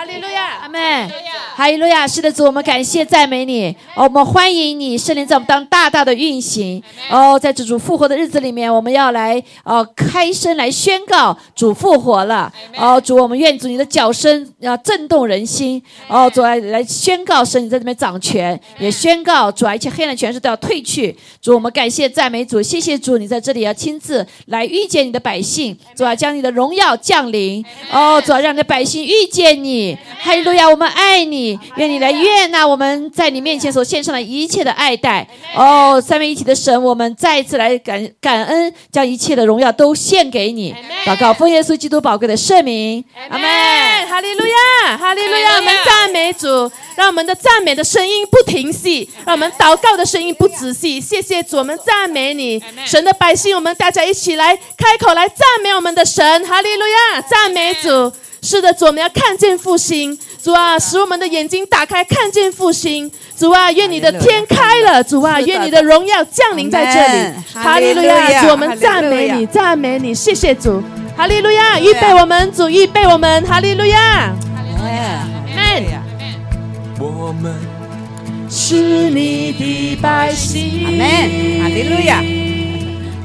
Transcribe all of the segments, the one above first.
哈利路亚，阿门。哈利路亚，是的主，我们感谢赞美你，哦，我们欢迎你，圣灵在我们当大大的运行。哦，在这主复活的日子里面，我们要来哦开声来宣告主复活了。哦，主，我们愿主你的脚声要震动人心。哦，主来来宣告神你在这边掌权，也宣告主啊一切黑暗权势都要退去。主，我们感谢赞美主，谢谢主，你在这里要亲自来遇见你的百姓，主啊将你的荣耀降临。哦，主啊让你的百姓遇见你。哈利路亚，我们爱你。愿你来悦纳我们在你面前所献上的一切的爱戴。哦，三位一体的神，我们再一次来感感恩，将一切的荣耀都献给你。祷告奉耶稣基督宝贵的圣名，阿门。哈利路亚，哈利路亚，我们赞美主，让我们的赞美的声音不停息，让我们祷告的声音不仔细。谢谢主，我们赞美你，神的百姓，我们大家一起来开口来赞美我们的神。哈利路亚，赞美主。是的，主，我们要看见复兴。主啊，使我们的眼睛打开，看见复兴。主啊，愿你的天开了。主啊，愿你的荣耀降临在这里。哈利路亚！主，我们赞美你，赞美你。谢谢主。哈利路亚！预备我们，主预备我们。哈利路亚！阿门。我们是你的百姓。阿门。哈利路亚。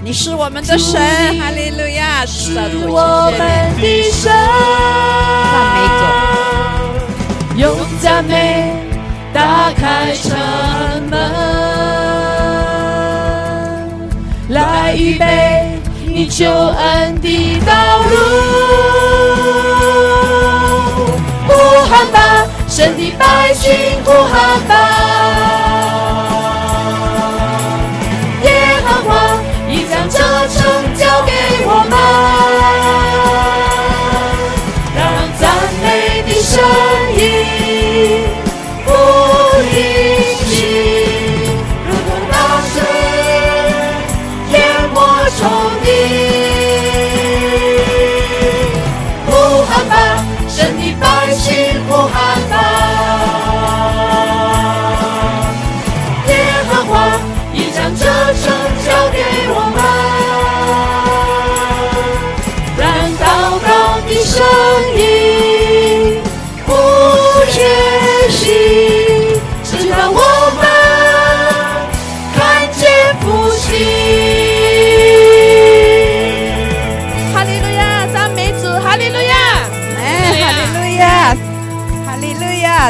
你是我们的神。哈利路亚。是我们的神。赞美主。用赞美打开城门，来预备你救恩的道路。呼喊吧，神的百姓，呼喊吧。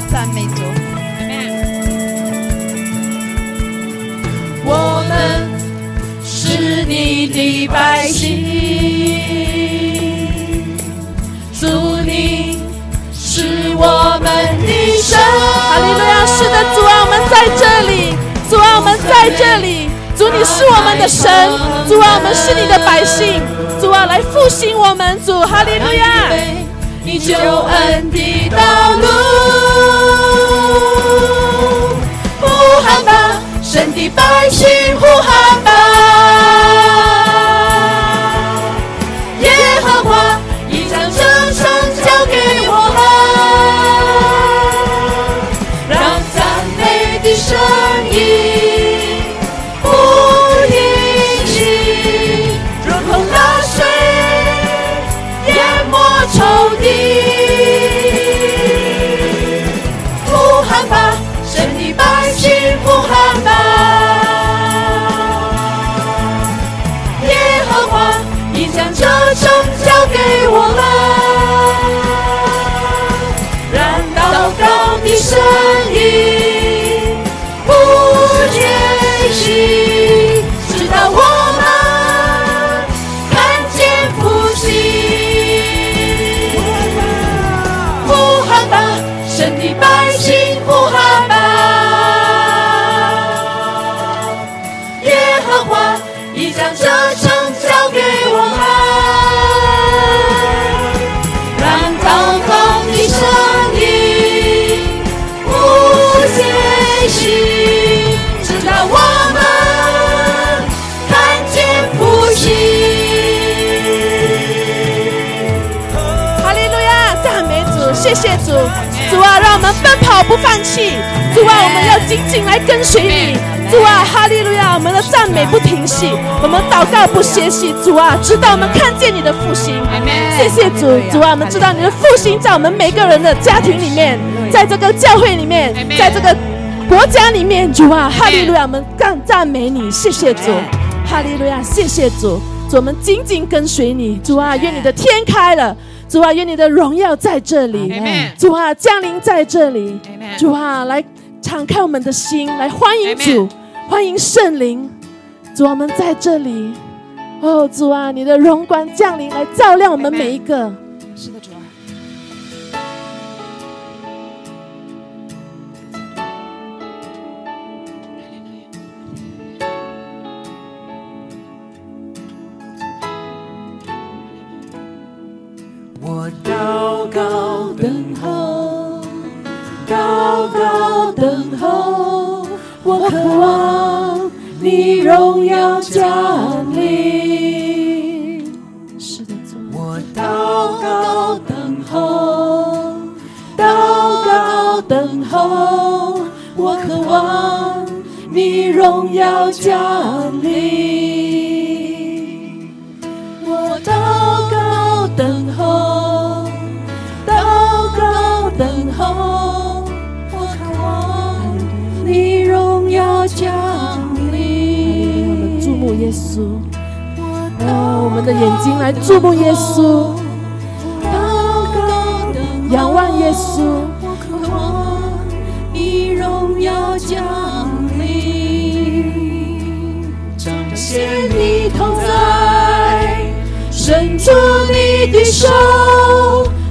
赞美主，我们是你的百姓，主你是我们的神。哈利路亚！是的，主啊，我们在这里，主啊，我们在这里，主你是我们的神，主啊，我们是你的百姓，主啊，来复兴我们，主，哈利路亚。你救恩的道路，神的百姓，呼喊吧，们奔跑不放弃。主啊，我们要紧紧来跟随你。主啊，哈利路亚！我们的赞美不停息，我们祷告不歇息。主啊，直到我们看见你的复兴。谢谢主，主啊，我们知道你的复兴在我们每个人的家庭里面，在这个教会里面，在这个国家里面。主啊，哈利路亚，我们赞赞美你。谢谢主，哈利路亚，谢谢主。主，我们紧紧跟随你。主啊，愿你的天开了。主啊，愿你的荣耀在这里。主啊，降临在这里。主啊，来敞开我们的心，来欢迎主，欢迎圣灵。主啊，我们在这里。哦，主啊，你的荣光降临，来照亮我们每一个。等候，我渴望你荣耀降临。我祷告等候，祷告等候，我渴望你荣耀降临。我们的眼睛来注目耶稣，仰望耶稣。你荣耀降临，彰显你同在，伸出你的手，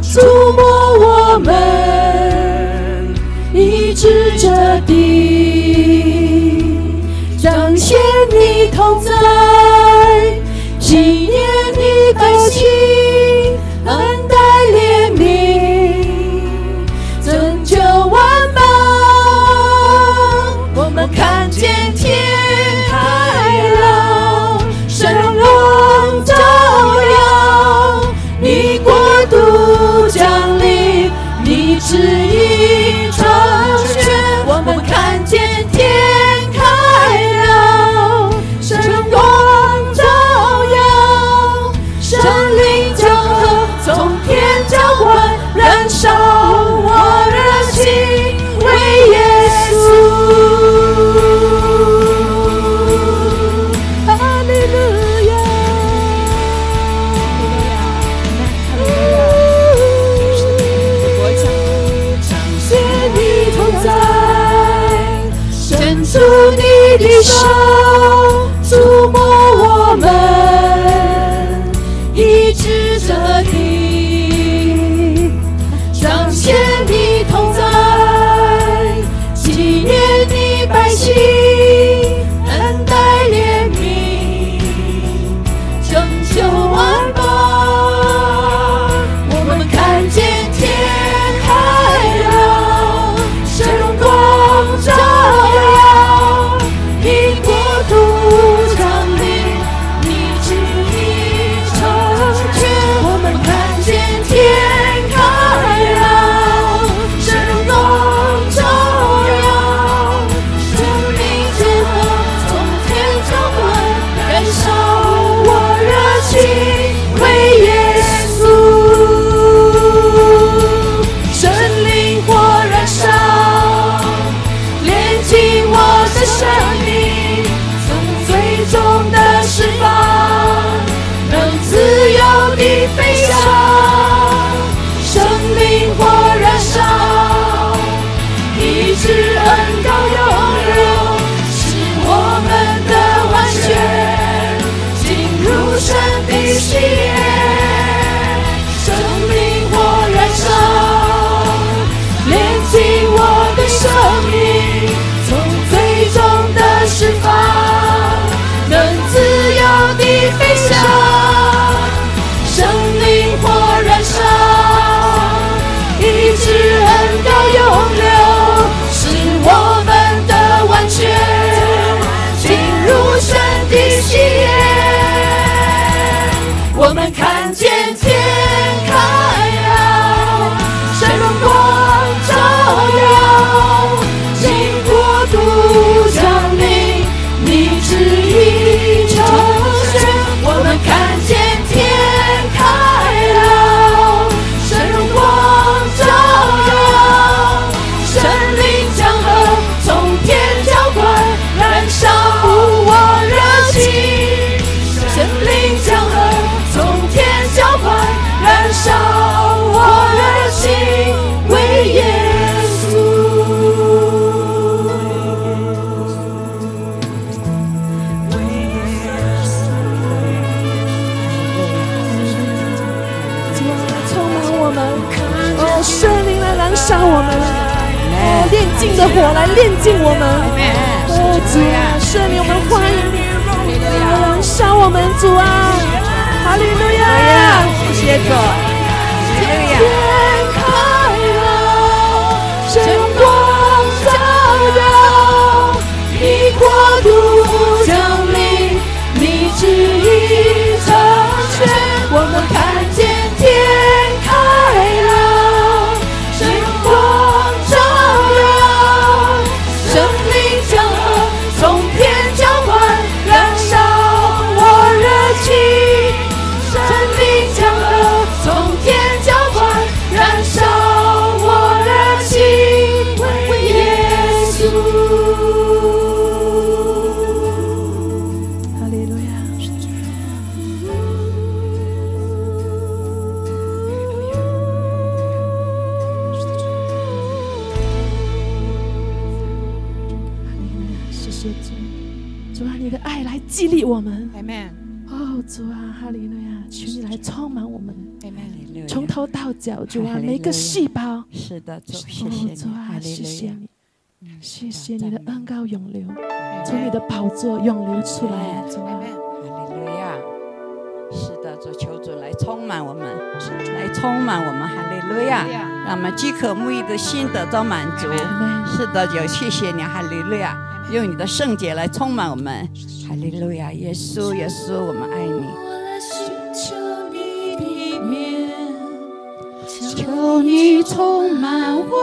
触摸我们，净我们。哦，主啊，圣灵，我们欢迎你，燃烧我们，主啊，哈利路亚！谢谢主，啊，哈利路亚！求你来充满我们，从头到脚，主啊，每个细胞。是的，主，谢哦谢你，主啊哈，利谢谢路亚。你，谢谢你的恩膏永流，从你的宝座永流出来，主啊！哈利路亚。是的，主求主来充满我们，来充满我们，哈利路亚，让我们饥渴沐浴的心得到满足。是的，有谢谢你，哈利路亚，用你的圣洁来充满我们，哈利路亚，耶稣，耶稣，我们爱你。你充满我，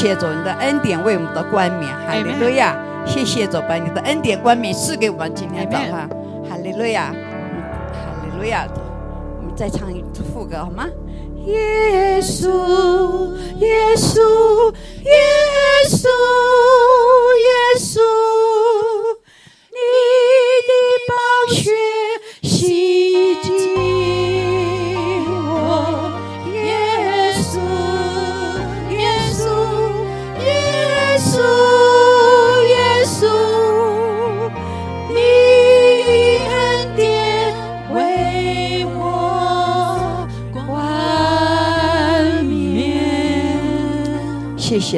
谢谢主你的恩典为我们的冠冕。哈利路亚！谢谢主把你的恩典冠冕赐给我们今天早上。哈利路亚！嗯哈利路亚！我们再唱一次副歌好吗？耶稣，耶稣，耶稣，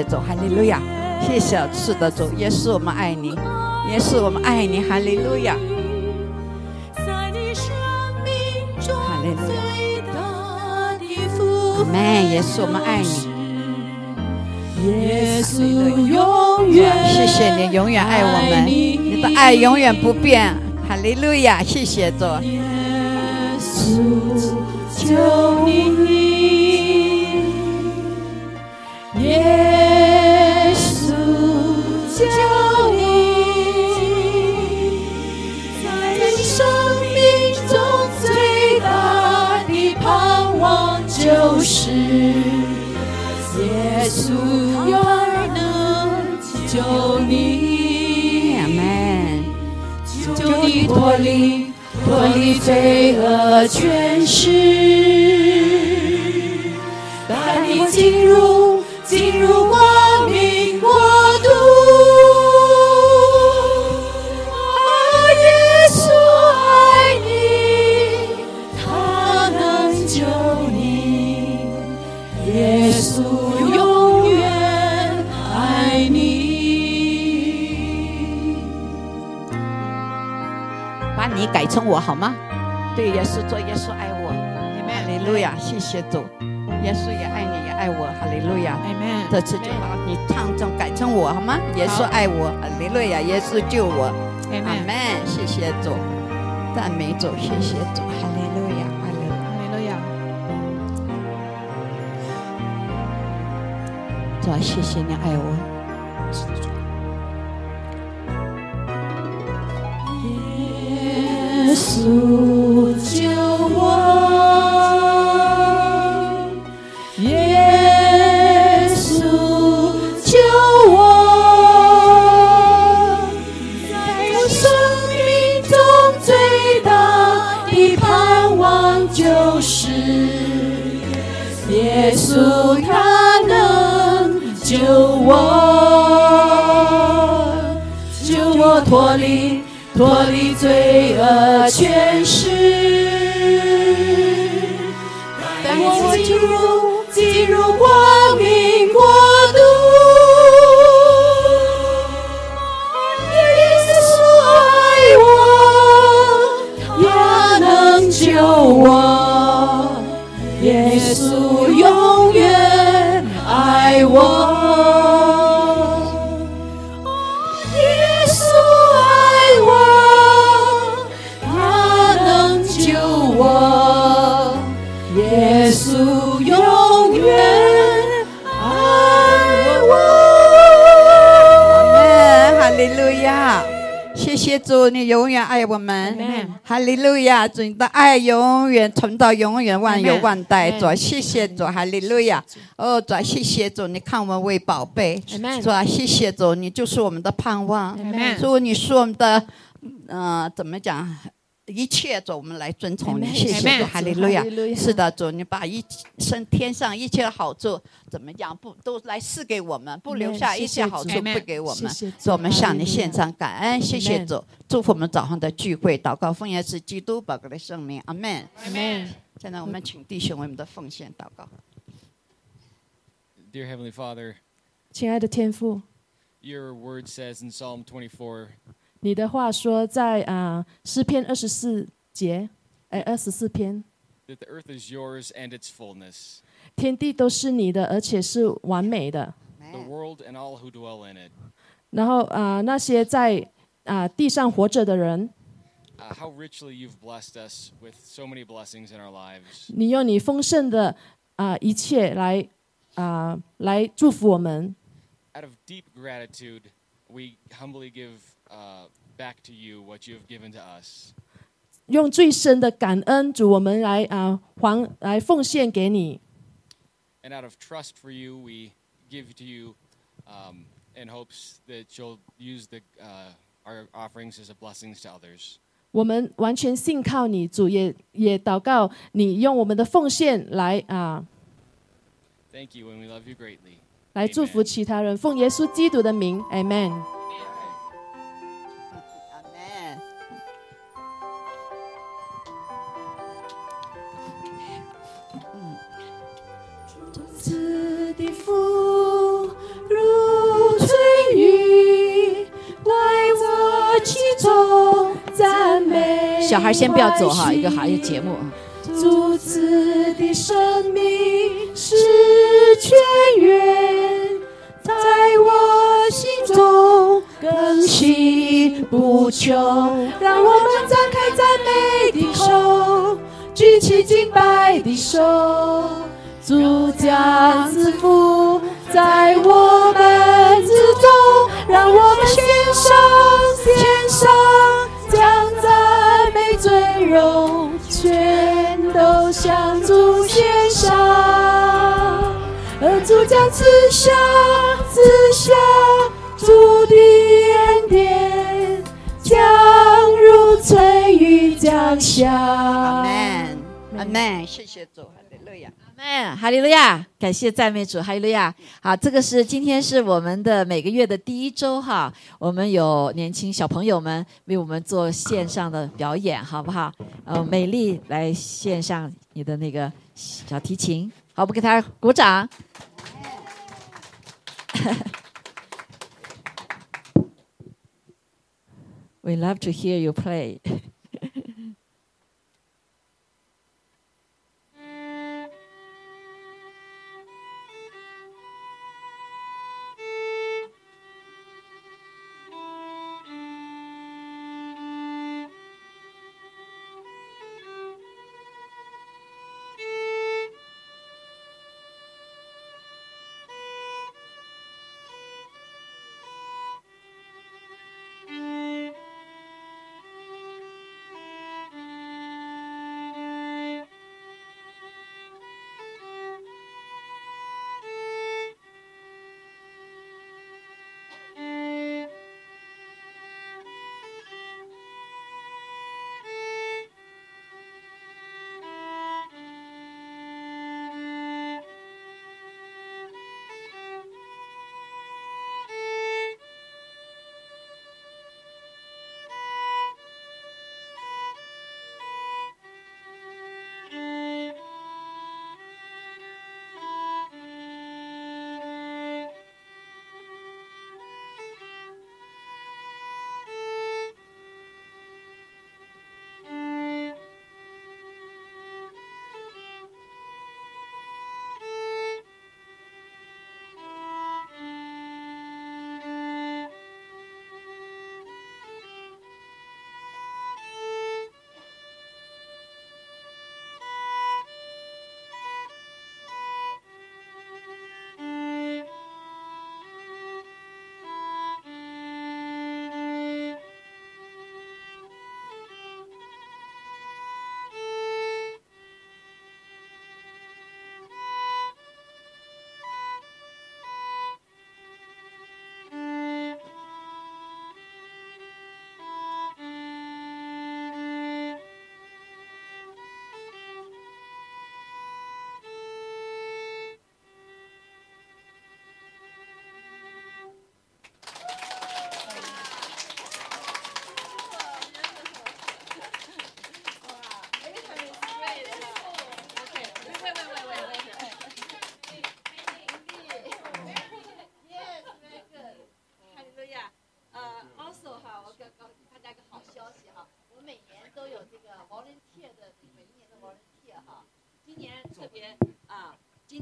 谢谢主，哈利路亚！谢谢是的主，耶稣，我们爱你，耶稣，我们爱你，哈利路亚！哈利路亚阿门，耶稣，我们爱你。耶稣永远谢谢你，永远爱我们，你的爱永远不变。哈利路亚，谢谢主。耶稣求你，耶稣永能救你。阿门。救你脱离脱离罪恶权势，好吗？对，耶稣做耶稣爱我。哈利路亚，谢谢主。耶稣也爱你，也爱我。哈利路亚。Amen 这次就把你唱成改成我好吗？耶稣爱我，哈利路亚，耶稣救我。阿门，谢谢主，赞美主，谢谢主，哈利路亚，哈利路亚。哈利路亚。主啊，谢谢你爱我。耶主你的爱永远存到永远，万有万代。主，谢谢主，哈利路亚。哦，主，谢谢主，你看我们为宝贝。主，谢谢主，你就是我们的盼望。主，你是我们的，嗯，怎么讲？一切主，我们来遵从你。谢谢主，哈利路亚是的，主，你把一生天上一切的好处怎么样，不都来赐给我们，不留下一切好处不给我们。主主，我们向你献上感恩，谢谢主，祝福我们早上的聚会，祷告奉耶稣基督宝贵的圣名，阿门。Amen 现在我们请弟兄为我们的奉献祷告。Dear Heavenly Father, 亲爱的天父，your word says in Psalm 24你的话说在啊诗篇二十四节，哎二十四篇，that the earth is yours and its fullness, 天地都是你的，而且是完美的。the world and all who dwell in it. 然后啊、那些在啊、地上活着的人，uh, how richly you've blessed us with so many blessings in our lives. 你用你丰盛的啊、一切来啊、来祝福我们。Out of deep gratitude, we humbly give uh, back to you what you have given to us. 用最深的感恩，主我们来啊、还来奉献给你。And out of trust for you, we give to you um, in hopes that you'll use the, uh, our offerings as a blessings to others. 我们完全信靠你，主也也祷告你用我们的奉献来啊、Thank you, and we love you greatly. 来祝福其他人。奉耶稣基督的名，Amen。小孩先不要走哈，一个好一个节目啊。主子的生命是泉源，在我心中更新不穷。让我们张开赞美的手，举起敬拜的手，主家赐福在我们之中，让我们献上献上，将赞美尊荣全都向主献上。而主将赐下赐下主的恩典，将如春雨降下。阿门，阿门，谢谢主，哎。哈利路亚！感谢赞美主，哈利路亚！好，这个是今天是我们的每个月的第一周哈，我们有年轻小朋友们为我们做线上的表演，好不好？呃，美丽来献上你的那个小提琴，好，我们给他鼓掌。We love to hear you play.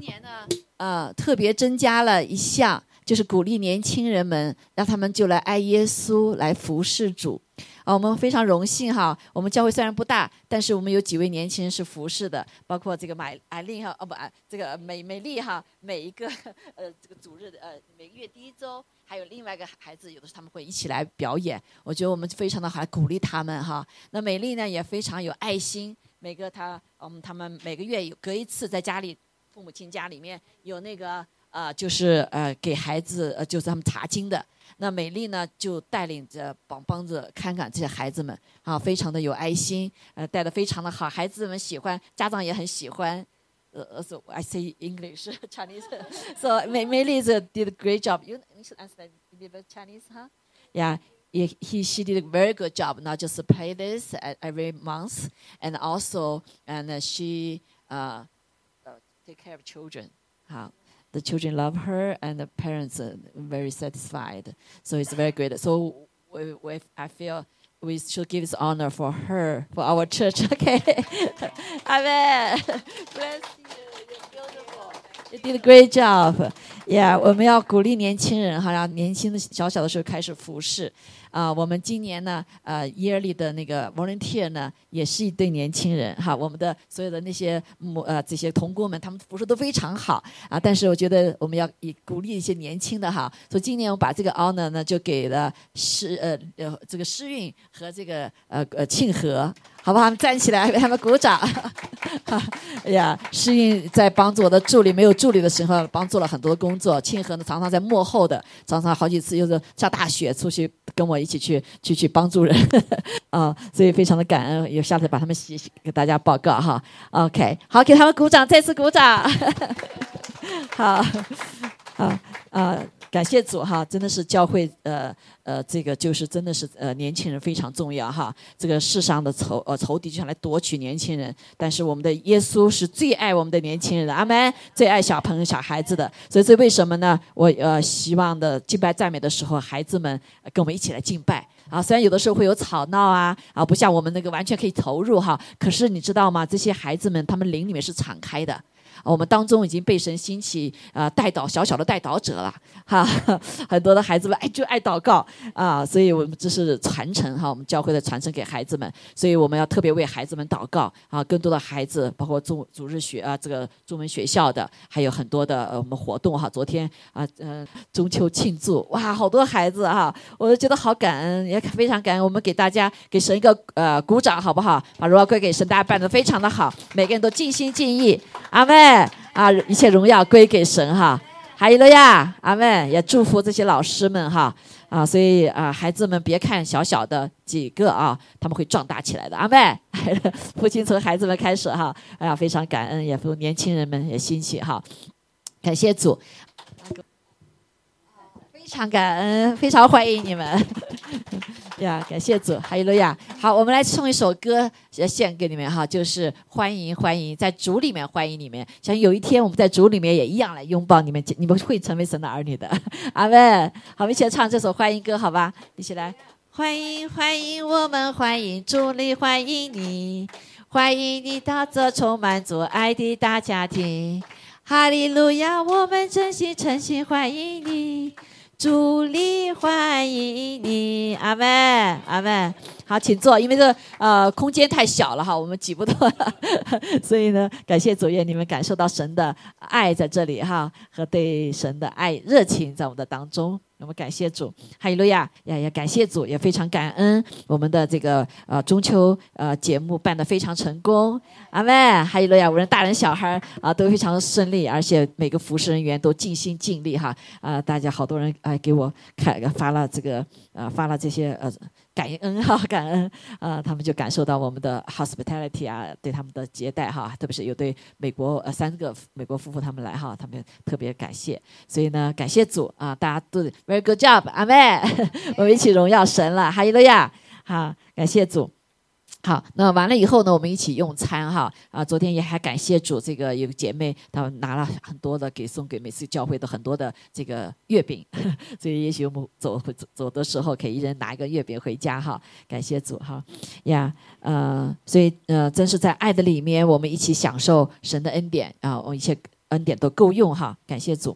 年呢，呃，特别增加了一项，就是鼓励年轻人们，让他们就来爱耶稣，来服侍主。啊，我们非常荣幸哈。我们教会虽然不大，但是我们有几位年轻人是服侍的，包括这个买艾丽哈，哦不，这个美美丽哈，每一个 呃这个主日的呃每个月第一周，还有另外一个孩子，有的时候他们会一起来表演。我觉得我们非常的好，鼓励他们哈。那美丽呢也非常有爱心，每个他嗯他们每个月有隔一次在家里父母亲家里面有那个呃就是呃给孩子呃就是他们查经的。那美丽呢，就带领着帮帮着看看这些孩子们啊，非常的有爱心，呃，带的非常的好，孩子们喜欢，家长也很喜欢。呃，so I say English Chinese. So 美美丽 did a great job. You you should understand Chinese, huh? Yeah. He, she did a very good job not just play this every month and also and she uh, take care of children 好 the children love her and the parents are very satisfied. So it's very good. So we, we, I feel we should give this honor for her, for our church. Okay. Amen. Bless you. You're beautiful. You did a great job. Yeah，我们要鼓励年轻人哈，让年轻的小小的时候开始服侍。 啊，我们今年呢，呃，yearly 的那个 volunteer 呢，也是一对年轻人哈。我们的所有的那些母呃这些童工们，他们服饰都非常好啊。但是我觉得我们要以鼓励一些年轻的哈。所以今年我把这个 honor 呢，就给了诗呃呃这个诗韵和这个呃呃庆和，好不好？站起来为 他们鼓掌。哎 呀，诗韵在帮助我的助理没有助理的时候，帮助了很多工作。庆和呢，常常在幕后的，常常好几次又是下大雪出去跟我。一起去去去帮助人 啊，所以非常的感恩，有下次把他们写写给大家报告哈。OK，好，给他们鼓掌，再次鼓掌。好，好啊。感谢主哈，真的是教会呃呃，这个就是真的是呃年轻人非常重要哈。这个世上的仇呃仇敌就想来夺取年轻人，但是我们的耶稣是最爱我们的年轻人的，阿门，最爱小朋友小孩子的。所以这为什么呢？我呃希望的敬拜赞美的时候，孩子们跟我们一起来敬拜啊。虽然有的时候会有吵闹啊啊，不像我们那个完全可以投入哈。可是你知道吗？这些孩子们他们灵里面是敞开的。我们当中已经被神兴起啊，带导小小的带导者了哈，很多的孩子们爱就爱祷告啊，所以我们这是传承哈，我们教会的传承给孩子们，所以我们要特别为孩子们祷告啊，更多的孩子，包括中主日学啊，这个中文学校的，还有很多的呃我们活动哈，昨天啊嗯中秋庆祝哇，好多孩子哈，我都觉得好感恩，也非常感恩，我们给大家给神一个呃鼓掌好不好？把荣耀归给神，大家办的非常的好，每个人都尽心尽意，阿妹。啊，一切荣耀归给神哈，哈利路亚，阿妹。也祝福这些老师们哈，啊，所以啊，孩子们别看小小的几个啊，他们会壮大起来的，阿妹。父亲从孩子们开始哈，哎呀，非常感恩，也祝年轻人们也兴起哈，感谢主。非常感恩，非常欢迎你们 呀！感谢主，哈利路亚。好，我们来唱一首歌，献给你们哈，就是欢迎欢迎，在主里面欢迎你们。想有一天我们在主里面也一样来拥抱你们，你们会成为神的儿女的。阿门。好，我们一起来唱这首欢迎歌，好吧？一起来，欢迎欢迎，我们欢迎主里欢迎你，欢迎你到这充满主爱的大家庭。哈利路亚，我们真心诚心欢迎你。主力欢迎你，阿门，阿门。好，请坐，因为这呃空间太小了哈，我们挤不动，所以呢，感谢主愿你们感受到神的爱在这里哈，和对神的爱热情在我们的当中。我们感谢主，哈利路亚！也也感谢主，也非常感恩我们的这个呃中秋呃节目办得非常成功，阿妹！哈利路亚！无论大人小孩啊都非常顺利，而且每个服侍人员都尽心尽力哈啊！大家好多人啊给我看发了这个呃发了这些呃。感恩哈，感恩。啊，他们就感受到我们的 hospitality 啊，对他们的接待哈，特别是有对美国呃三个美国夫妇他们来哈，他们特别感谢，所以呢，感谢主啊，大家都 very good job，阿妹，我们一起荣耀神了，哈利路亚，好，感谢主。好，那完了以后呢，我们一起用餐哈啊！昨天也还感谢主，这个有姐妹她拿了很多的给送给每次教会的很多的这个月饼，所以也许我们走走走的时候可以一人拿一个月饼回家哈。感谢主哈呀呃，所以呃，真是在爱的里面，我们一起享受神的恩典啊！我一切恩典都够用哈。感谢主，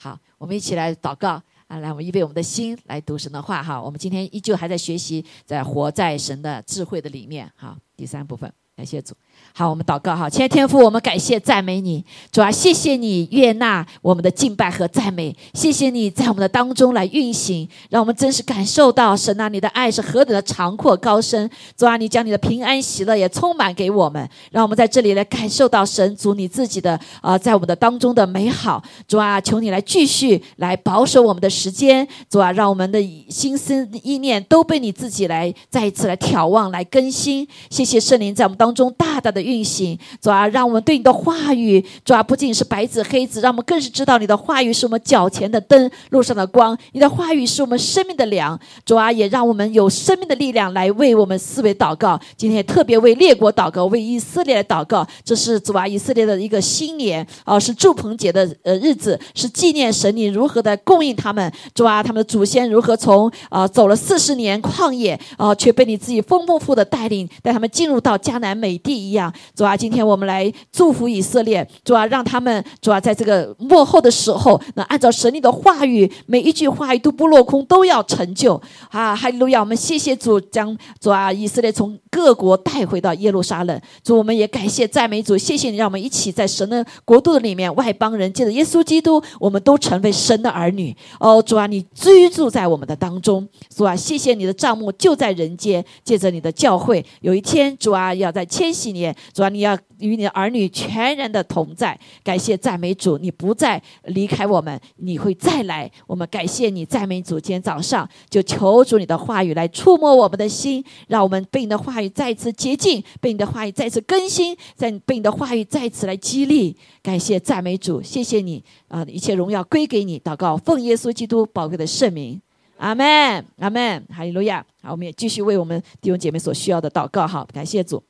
好，我们一起来祷告。啊，来，我们预备我们的心来读神的话哈。我们今天依旧还在学习，在活在神的智慧的里面哈。第三部分，感谢主。好，我们祷告哈，亲爱天父，我们感谢赞美你，主啊，谢谢你悦纳我们的敬拜和赞美，谢谢你在我们的当中来运行，让我们真实感受到神啊，你的爱是何等的长阔高深，主啊，你将你的平安喜乐也充满给我们，让我们在这里来感受到神主你自己的啊，在我们的当中的美好，主啊，求你来继续来保守我们的时间，主啊，让我们的心思意念都被你自己来再一次来眺望来更新，谢谢圣灵在我们当中大大的。运行，主啊，让我们对你的话语，主啊，不仅是白纸黑字，让我们更是知道你的话语是我们脚前的灯，路上的光。你的话语是我们生命的粮，主啊，也让我们有生命的力量来为我们思维祷告。今天特别为列国祷告，为以色列祷告。这是主啊，以色列的一个新年啊，是祝棚节的呃日子，是纪念神你如何的供应他们。主啊，他们的祖先如何从啊走了四十年旷野啊，却被你自己丰丰富的带领，带他们进入到迦南美地一样。主啊，今天我们来祝福以色列，主啊，让他们主啊，在这个幕后的时候，那按照神你的话语，每一句话语都不落空，都要成就啊！哈利路亚！我们谢谢主，将主啊，以色列从各国带回到耶路撒冷。主，我们也感谢赞美主，谢谢你，让我们一起在神的国度里面，外邦人借着耶稣基督，我们都成为神的儿女。哦，主啊，你居住在我们的当中，主啊，谢谢你的账目就在人间，借着你的教会，有一天，主啊，要在千禧年。主啊，你要与你的儿女全然的同在，感谢赞美主，你不再离开我们，你会再来。我们感谢你，赞美主。今天早上就求主你的话语来触摸我们的心，让我们被你的话语再次洁净，被你的话语再次更新，在被你的话语再次来激励。感谢赞美主，谢谢你啊！一切荣耀归给你。祷告，奉耶稣基督宝贵的圣名，阿门，阿门，哈利路亚。好，我们也继续为我们弟兄姐妹所需要的祷告。好，感谢主。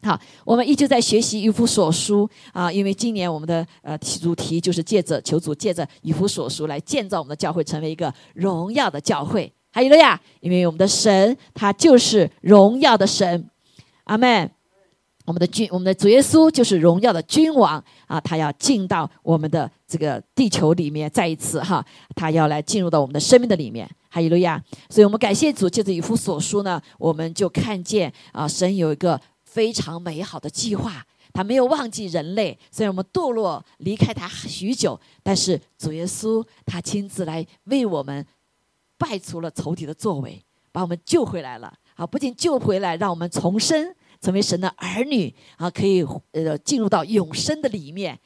好，我们依旧在学习《以弗所书》啊，因为今年我们的呃主题就是借着求主借着《以弗所书》来建造我们的教会，成为一个荣耀的教会。还有了呀，因为我们的神他就是荣耀的神，阿门。我们的君，我们的主耶稣就是荣耀的君王啊，他要进到我们的这个地球里面，再一次哈，他要来进入到我们的生命的里面。哈利路亚！所以我们感谢主，借着《以弗所书》呢，我们就看见啊，神有一个。非常美好的计划，他没有忘记人类。虽然我们堕落离开他许久，但是主耶稣他亲自来为我们败除了仇敌的作为，把我们救回来了。啊，不仅救回来，让我们重生，成为神的儿女啊，可以呃进入到永生的里面，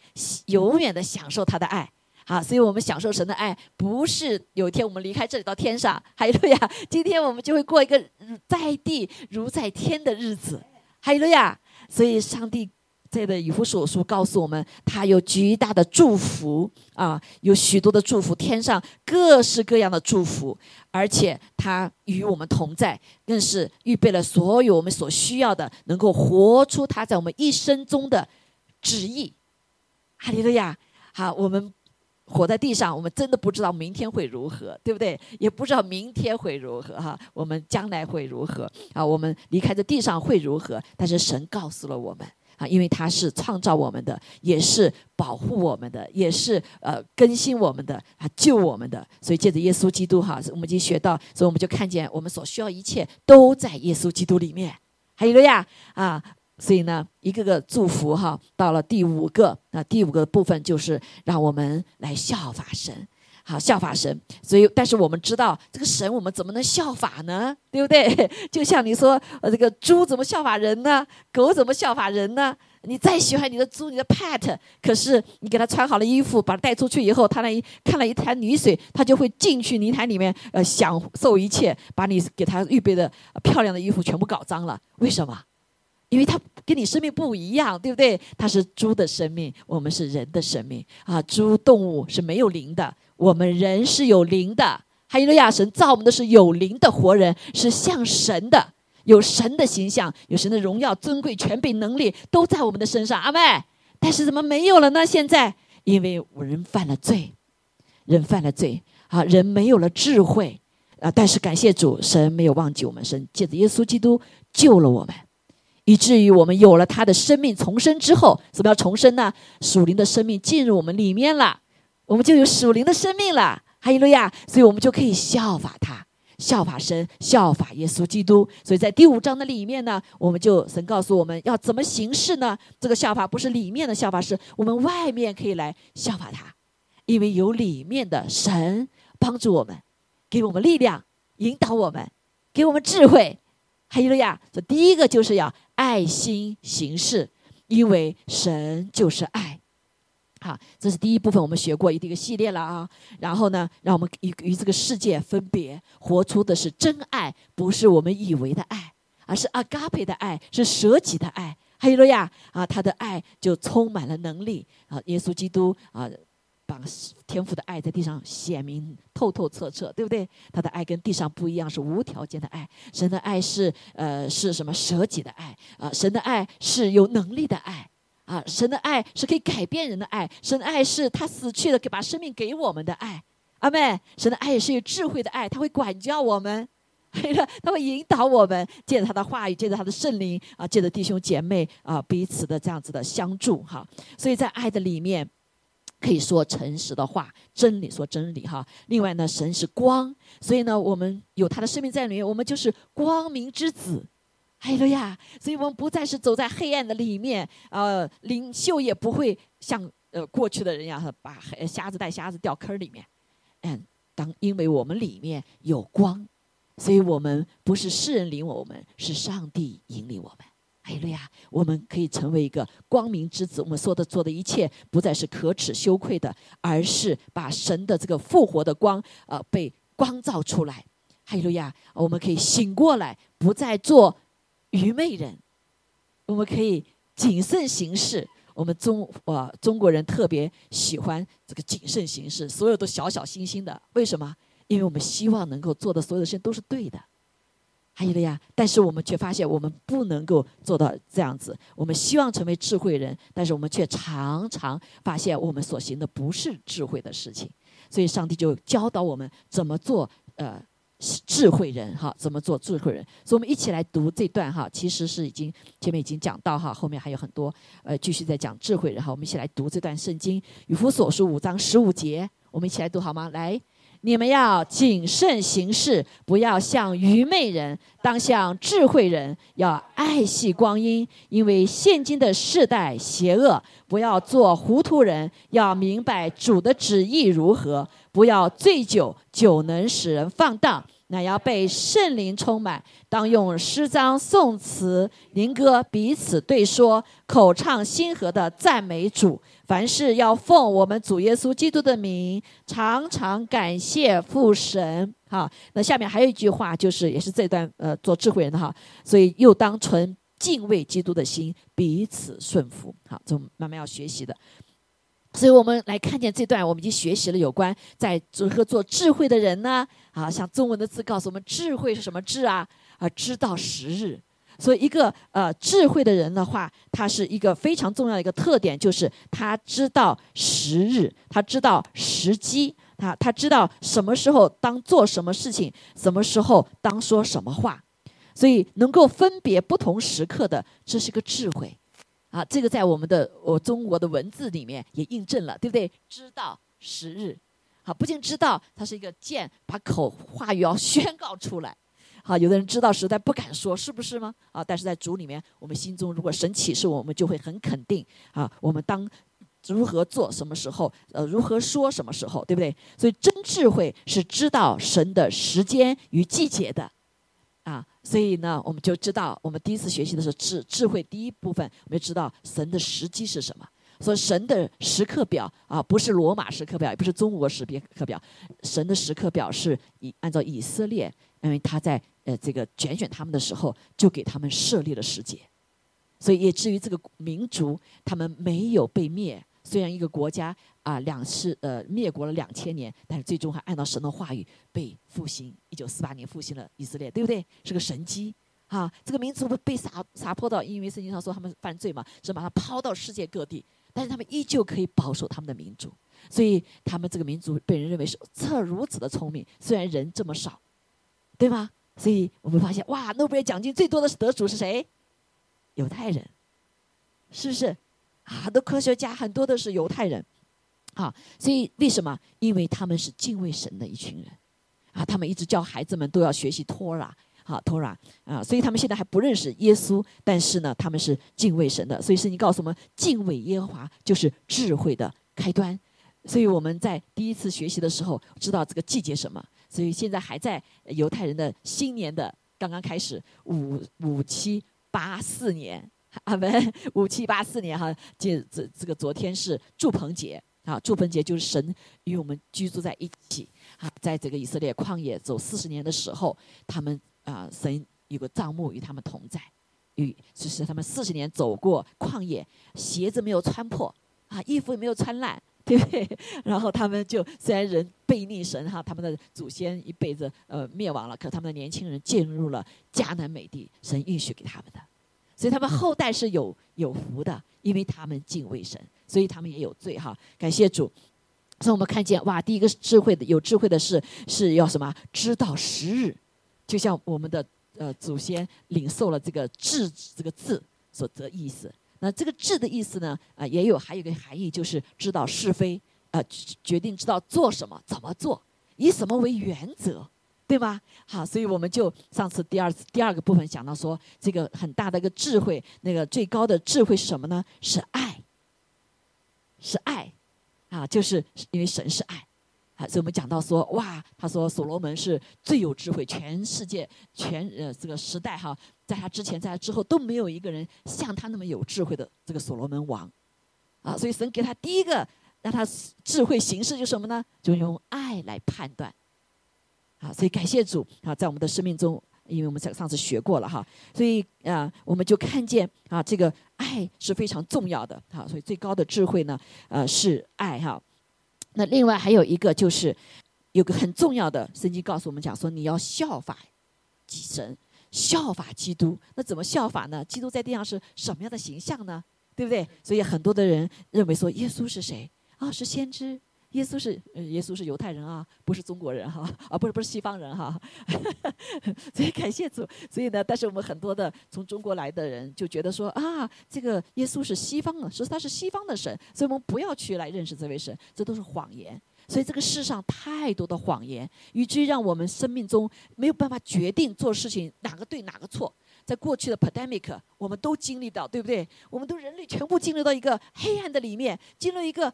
永远的享受他的爱。好，所以我们享受神的爱，不是有一天我们离开这里到天上，还有呀，今天我们就会过一个在地如在天的日子。哈利路亚！所以上帝在的以弗所书告诉我们，他有巨大的祝福啊，有许多的祝福，天上各式各样的祝福，而且他与我们同在，更是预备了所有我们所需要的，能够活出他在我们一生中的旨意。哈利路亚！好，我们。活在地上，我们真的不知道明天会如何，对不对？也不知道明天会如何哈，我们将来会如何啊？我们离开这地上会如何？但是神告诉了我们啊，因为他是创造我们的，也是保护我们的，也是呃更新我们的啊，救我们的。所以借着耶稣基督哈，我们已经学到，所以我们就看见我们所需要一切都在耶稣基督里面。还有个呀啊。所以呢，一个个祝福哈，到了第五个，那第五个部分就是让我们来效法神，好效法神。所以，但是我们知道这个神，我们怎么能效法呢？对不对？就像你说，呃，这个猪怎么效法人呢？狗怎么效法人呢？你再喜欢你的猪，你的 pet，可是你给它穿好了衣服，把它带出去以后，它那一看了一潭泥水，它就会进去泥潭里面，呃，享受一切，把你给它预备的漂亮的衣服全部搞脏了。为什么？因为它跟你生命不一样，对不对？它是猪的生命，我们是人的生命啊。猪动物是没有灵的，我们人是有灵的。还有亚神造我们的是有灵的活人，是像神的，有神的形象，有神的荣耀、尊贵、权柄、能力都在我们的身上。阿妹，但是怎么没有了呢？现在因为人犯了罪，人犯了罪啊，人没有了智慧啊。但是感谢主，神没有忘记我们，神借着耶稣基督救了我们。以至于我们有了他的生命重生之后，什么叫重生呢？属灵的生命进入我们里面了，我们就有属灵的生命了。哈利路亚！所以我们就可以效法他，效法神，效法耶稣基督。所以在第五章的里面呢，我们就神告诉我们要怎么行事呢？这个效法不是里面的效法，是我们外面可以来效法他，因为有里面的神帮助我们，给我们力量，引导我们，给我们智慧。哈利路亚！这第一个就是要爱心行事，因为神就是爱。好，这是第一部分，我们学过一个系列了啊。然后呢，让我们与与这个世界分别，活出的是真爱，不是我们以为的爱，而是阿嘎佩的爱，是舍己的爱。哈利路亚！啊，他的爱就充满了能力啊。耶稣基督啊。把天赋的爱在地上显明透透彻彻，对不对？他的爱跟地上不一样，是无条件的爱。神的爱是呃是什么舍己的爱啊？神的爱是有能力的爱啊！神的爱是可以改变人的爱。神的爱是他死去了，给把生命给我们的爱。阿妹，神的爱也是有智慧的爱，他会管教我们，他会引导我们，借着他的话语，借着他的圣灵啊，借着弟兄姐妹啊彼此的这样子的相助哈。所以在爱的里面。可以说诚实的话，真理说真理哈。另外呢，神是光，所以呢，我们有他的生命在里面，我们就是光明之子。哎呀呀，所以我们不再是走在黑暗的里面，呃，领袖也不会像呃过去的人一样，把瞎子带瞎子掉坑里面。嗯，当因为我们里面有光，所以我们不是世人领我们，是上帝引领我们。哎呀，我们可以成为一个光明之子。我们说的做的一切，不再是可耻羞愧的，而是把神的这个复活的光，呃，被光照出来。哈利路亚！我们可以醒过来，不再做愚昧人。我们可以谨慎行事。我们中呃中国人特别喜欢这个谨慎行事，所有都小小心心的。为什么？因为我们希望能够做的所有的事情都是对的。还有的呀，但是我们却发现我们不能够做到这样子。我们希望成为智慧人，但是我们却常常发现我们所行的不是智慧的事情。所以上帝就教导我们怎么做呃智慧人哈，怎么做智慧人。所以我们一起来读这段哈，其实是已经前面已经讲到哈，后面还有很多呃继续在讲智慧人哈。我们一起来读这段圣经《以弗所书》五章十五节，我们一起来读好吗？来。你们要谨慎行事，不要像愚昧人，当像智慧人。要爱惜光阴，因为现今的世代邪恶。不要做糊涂人，要明白主的旨意如何。不要醉酒，酒能使人放荡。乃要被圣灵充满，当用诗章、颂词、灵歌彼此对说，口唱心和的赞美主。凡事要奉我们主耶稣基督的名，常常感谢父神。好，那下面还有一句话，就是也是这段呃做智慧人的哈，所以又当存敬畏基督的心，彼此顺服。好，这我们慢慢要学习的。所以我们来看见这段，我们已经学习了有关在如何做智慧的人呢？啊，像中文的字告诉我们，智慧是什么智啊？啊，知道时日。所以一个呃智慧的人的话，他是一个非常重要的一个特点，就是他知道时日，他知道时机，他他知道什么时候当做什么事情，什么时候当说什么话。所以能够分别不同时刻的，这是个智慧。啊，这个在我们的我中国的文字里面也印证了，对不对？知道时日，好，不仅知道，它是一个剑，把口话语要 宣告出来。好，有的人知道时，但不敢说，是不是吗？啊，但是在主里面，我们心中如果神启示我们，就会很肯定啊。我们当如何做，什么时候，呃，如何说，什么时候，对不对？所以真智慧是知道神的时间与季节的。所以呢，我们就知道，我们第一次学习的是智智慧第一部分，我们就知道神的时机是什么。所以神的时刻表啊，不是罗马时刻表，也不是中国时刻表，神的时刻表是以按照以色列，因为他在呃这个拣选他们的时候，就给他们设立了时节，所以也至于这个民族，他们没有被灭。虽然一个国家啊两次呃灭国了两千年，但是最终还按照神的话语被复兴。一九四八年复兴了以色列，对不对？是个神机啊！这个民族被撒撒泼到，因为圣经上说他们犯罪嘛，是把他抛到世界各地，但是他们依旧可以保守他们的民族。所以他们这个民族被人认为是这如此的聪明，虽然人这么少，对吗？所以我们发现哇，诺贝尔奖金最多的是得主是谁？犹太人，是不是？很多科学家很多都是犹太人，啊，所以为什么？因为他们是敬畏神的一群人，啊，他们一直教孩子们都要学习托拉，好托拉啊，所以他们现在还不认识耶稣，但是呢，他们是敬畏神的。所以圣经告诉我们，敬畏耶和华就是智慧的开端。所以我们在第一次学习的时候，知道这个季节什么。所以现在还在犹太人的新年的刚刚开始，五五七八四年，啊不，五七八四年哈，这这这个昨天是祝棚节。啊，祝棚节就是神与我们居住在一起啊，在这个以色列旷野走四十年的时候，他们啊，神有个帐幕与他们同在，与就是他们四十年走过旷野，鞋子没有穿破啊，衣服也没有穿烂，对不对？然后他们就虽然人背逆神哈，他们的祖先一辈子呃灭亡了，可他们的年轻人进入了迦南美地，神允许给他们的，所以他们后代是有有福的，因为他们敬畏神。所以他们也有罪哈，感谢主。所以我们看见哇，第一个智慧的有智慧的是是要什么？知道时日，就像我们的呃祖先领受了这个智这个字所得意思。那这个智的意思呢啊，也有还有一个含义，就是知道是非啊，决定知道做什么怎么做，以什么为原则，对吗？好，所以我们就上次第二次第二个部分讲到说，这个很大的一个智慧，那个最高的智慧是什么呢？是爱。是爱，啊，就是因为神是爱，啊，所以我们讲到说，哇，他说所罗门是最有智慧，全世界全呃这个时代哈，在他之前在他之后都没有一个人像他那么有智慧的这个所罗门王，啊，所以神给他第一个让他智慧形式就是什么呢？就用爱来判断，啊，所以感谢主啊，在我们的生命中。因为我们在上次学过了哈，所以啊，我们就看见啊，这个爱是非常重要的哈。所以最高的智慧呢，呃，是爱哈。那另外还有一个就是，有个很重要的圣经告诉我们讲说，你要效法神，效法基督。那怎么效法呢？基督在地上是什么样的形象呢？对不对？所以很多的人认为说，耶稣是谁？啊，是先知。耶稣是，耶稣是犹太人啊，不是中国人哈，啊，不是不是西方人哈，所以感谢主。所以呢，但是我们很多的从中国来的人就觉得说啊，这个耶稣是西方的，说他是西方的神，所以我们不要去来认识这位神，这都是谎言。所以这个世上太多的谎言，以至于让我们生命中没有办法决定做事情哪个对哪个错。在过去的 pandemic，我们都经历到，对不对？我们都人类全部进入到一个黑暗的里面，进入一个。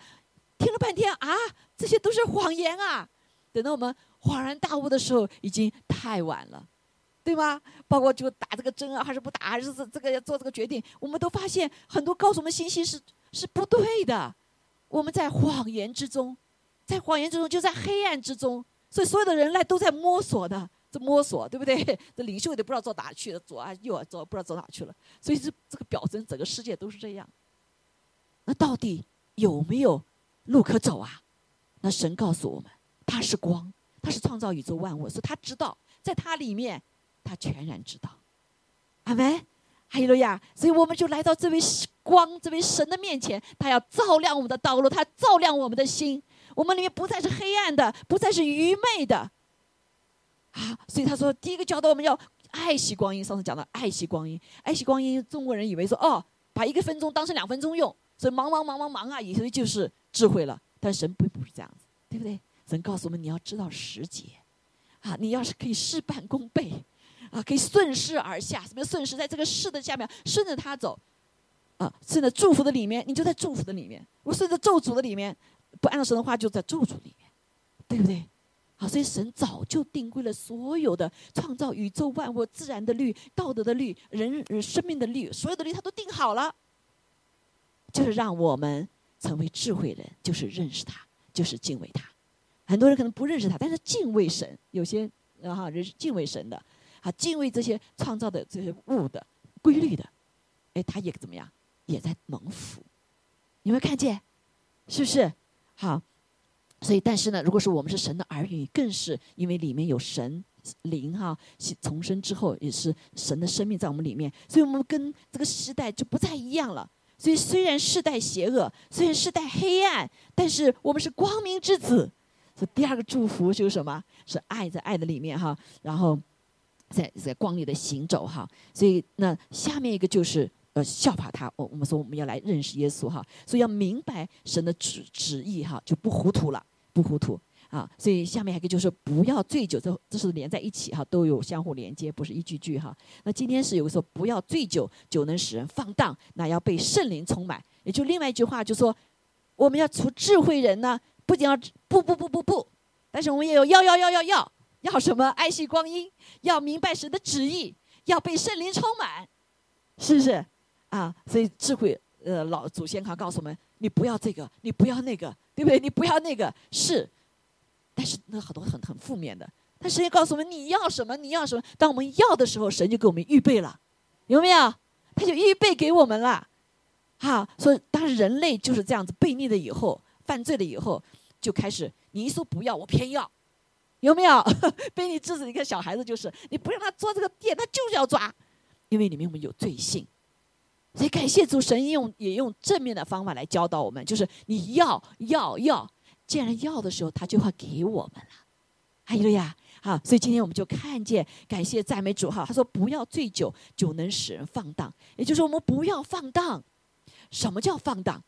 听了半天啊，这些都是谎言啊！等到我们恍然大悟的时候，已经太晚了，对吗？包括就打这个针啊，还是不打，还是这个要做这个决定，我们都发现很多告诉我们信息是是不对的。我们在谎言之中，在谎言之中，就在黑暗之中，所以所有的人类都在摸索的，这摸索，对不对？这领袖也不知道走哪去了，左啊右啊走，不知道走哪去了。所以这这个表征，整个世界都是这样。那到底有没有？路可走啊！那神告诉我们，他是光，他是创造宇宙万物，所以他知道，在他里面，他全然知道。阿门，哈利路亚！所以我们就来到这位光、这位神的面前，他要照亮我们的道路，他照亮我们的心，我们里面不再是黑暗的，不再是愚昧的。啊！所以他说，第一个教导我们要爱惜光阴。上次讲到爱惜光阴，爱惜光阴，中国人以为说，哦，把一个分钟当成两分钟用，所以忙忙忙忙忙啊，以为就是。智慧了，但神并不是这样子，对不对？神告诉我们，你要知道时节，啊，你要是可以事半功倍，啊，可以顺势而下，什么顺势？在这个势的下面，顺着他走，啊，顺着祝福的里面，你就在祝福的里面；我顺着咒诅的里面，不按照神的话，就在咒诅里面，对不对？好，所以神早就定规了所有的创造宇宙万物、自然的律、道德的律、人生命的律，所有的律他都定好了，就是让我们。成为智慧人，就是认识他，就是敬畏他。很多人可能不认识他，但是敬畏神。有些啊哈人是敬畏神的，啊敬畏这些创造的这些物的规律的，哎，他也怎么样，也在蒙福。有没有看见？是不是？好，所以但是呢，如果说我们是神的儿女，更是因为里面有神灵哈，重生之后也是神的生命在我们里面，所以我们跟这个时代就不再一样了。所以，虽然世代邪恶，虽然世代黑暗，但是我们是光明之子。所以，第二个祝福就是什么？是爱在爱的里面哈，然后在在光里的行走哈。所以，那下面一个就是呃效法他。我我们说我们要来认识耶稣哈，所以要明白神的旨旨意哈，就不糊涂了，不糊涂啊。所以下面还可以就是不要醉酒，这这是连在一起哈，都有相互连接，不是一句句哈。那今天是有个说不要醉酒，酒能使人放荡，那要被圣灵充满。也就另外一句话就说，我们要出智慧人呢，不仅要不不不不不，但是我们也有要要要要要要什么爱惜光阴，要明白神的旨意，要被圣灵充满，是不是啊？所以智慧呃老祖先他告诉我们，你不要这个，你不要那个，对不对？你不要那个是，但是那好多很很负面的。但神也告诉我们，你要什么，你要什么。当我们要的时候，神就给我们预备了，有没有？他就预备给我们了。哈，所以当人类就是这样子悖逆了以后，犯罪了以后，就开始你一说不要，我偏要，有没有？被你制止一个小孩子就是，你不让他做这个店，他就是要抓，因为里面我们有罪性。所以感谢主，神用也用正面的方法来教导我们，就是你要要要，既然要的时候，他就会给我们了。还有呀，好，所以今天我们就看见，感谢赞美主哈。他说不要醉酒，酒能使人放荡，也就是我们不要放荡。什么叫放荡？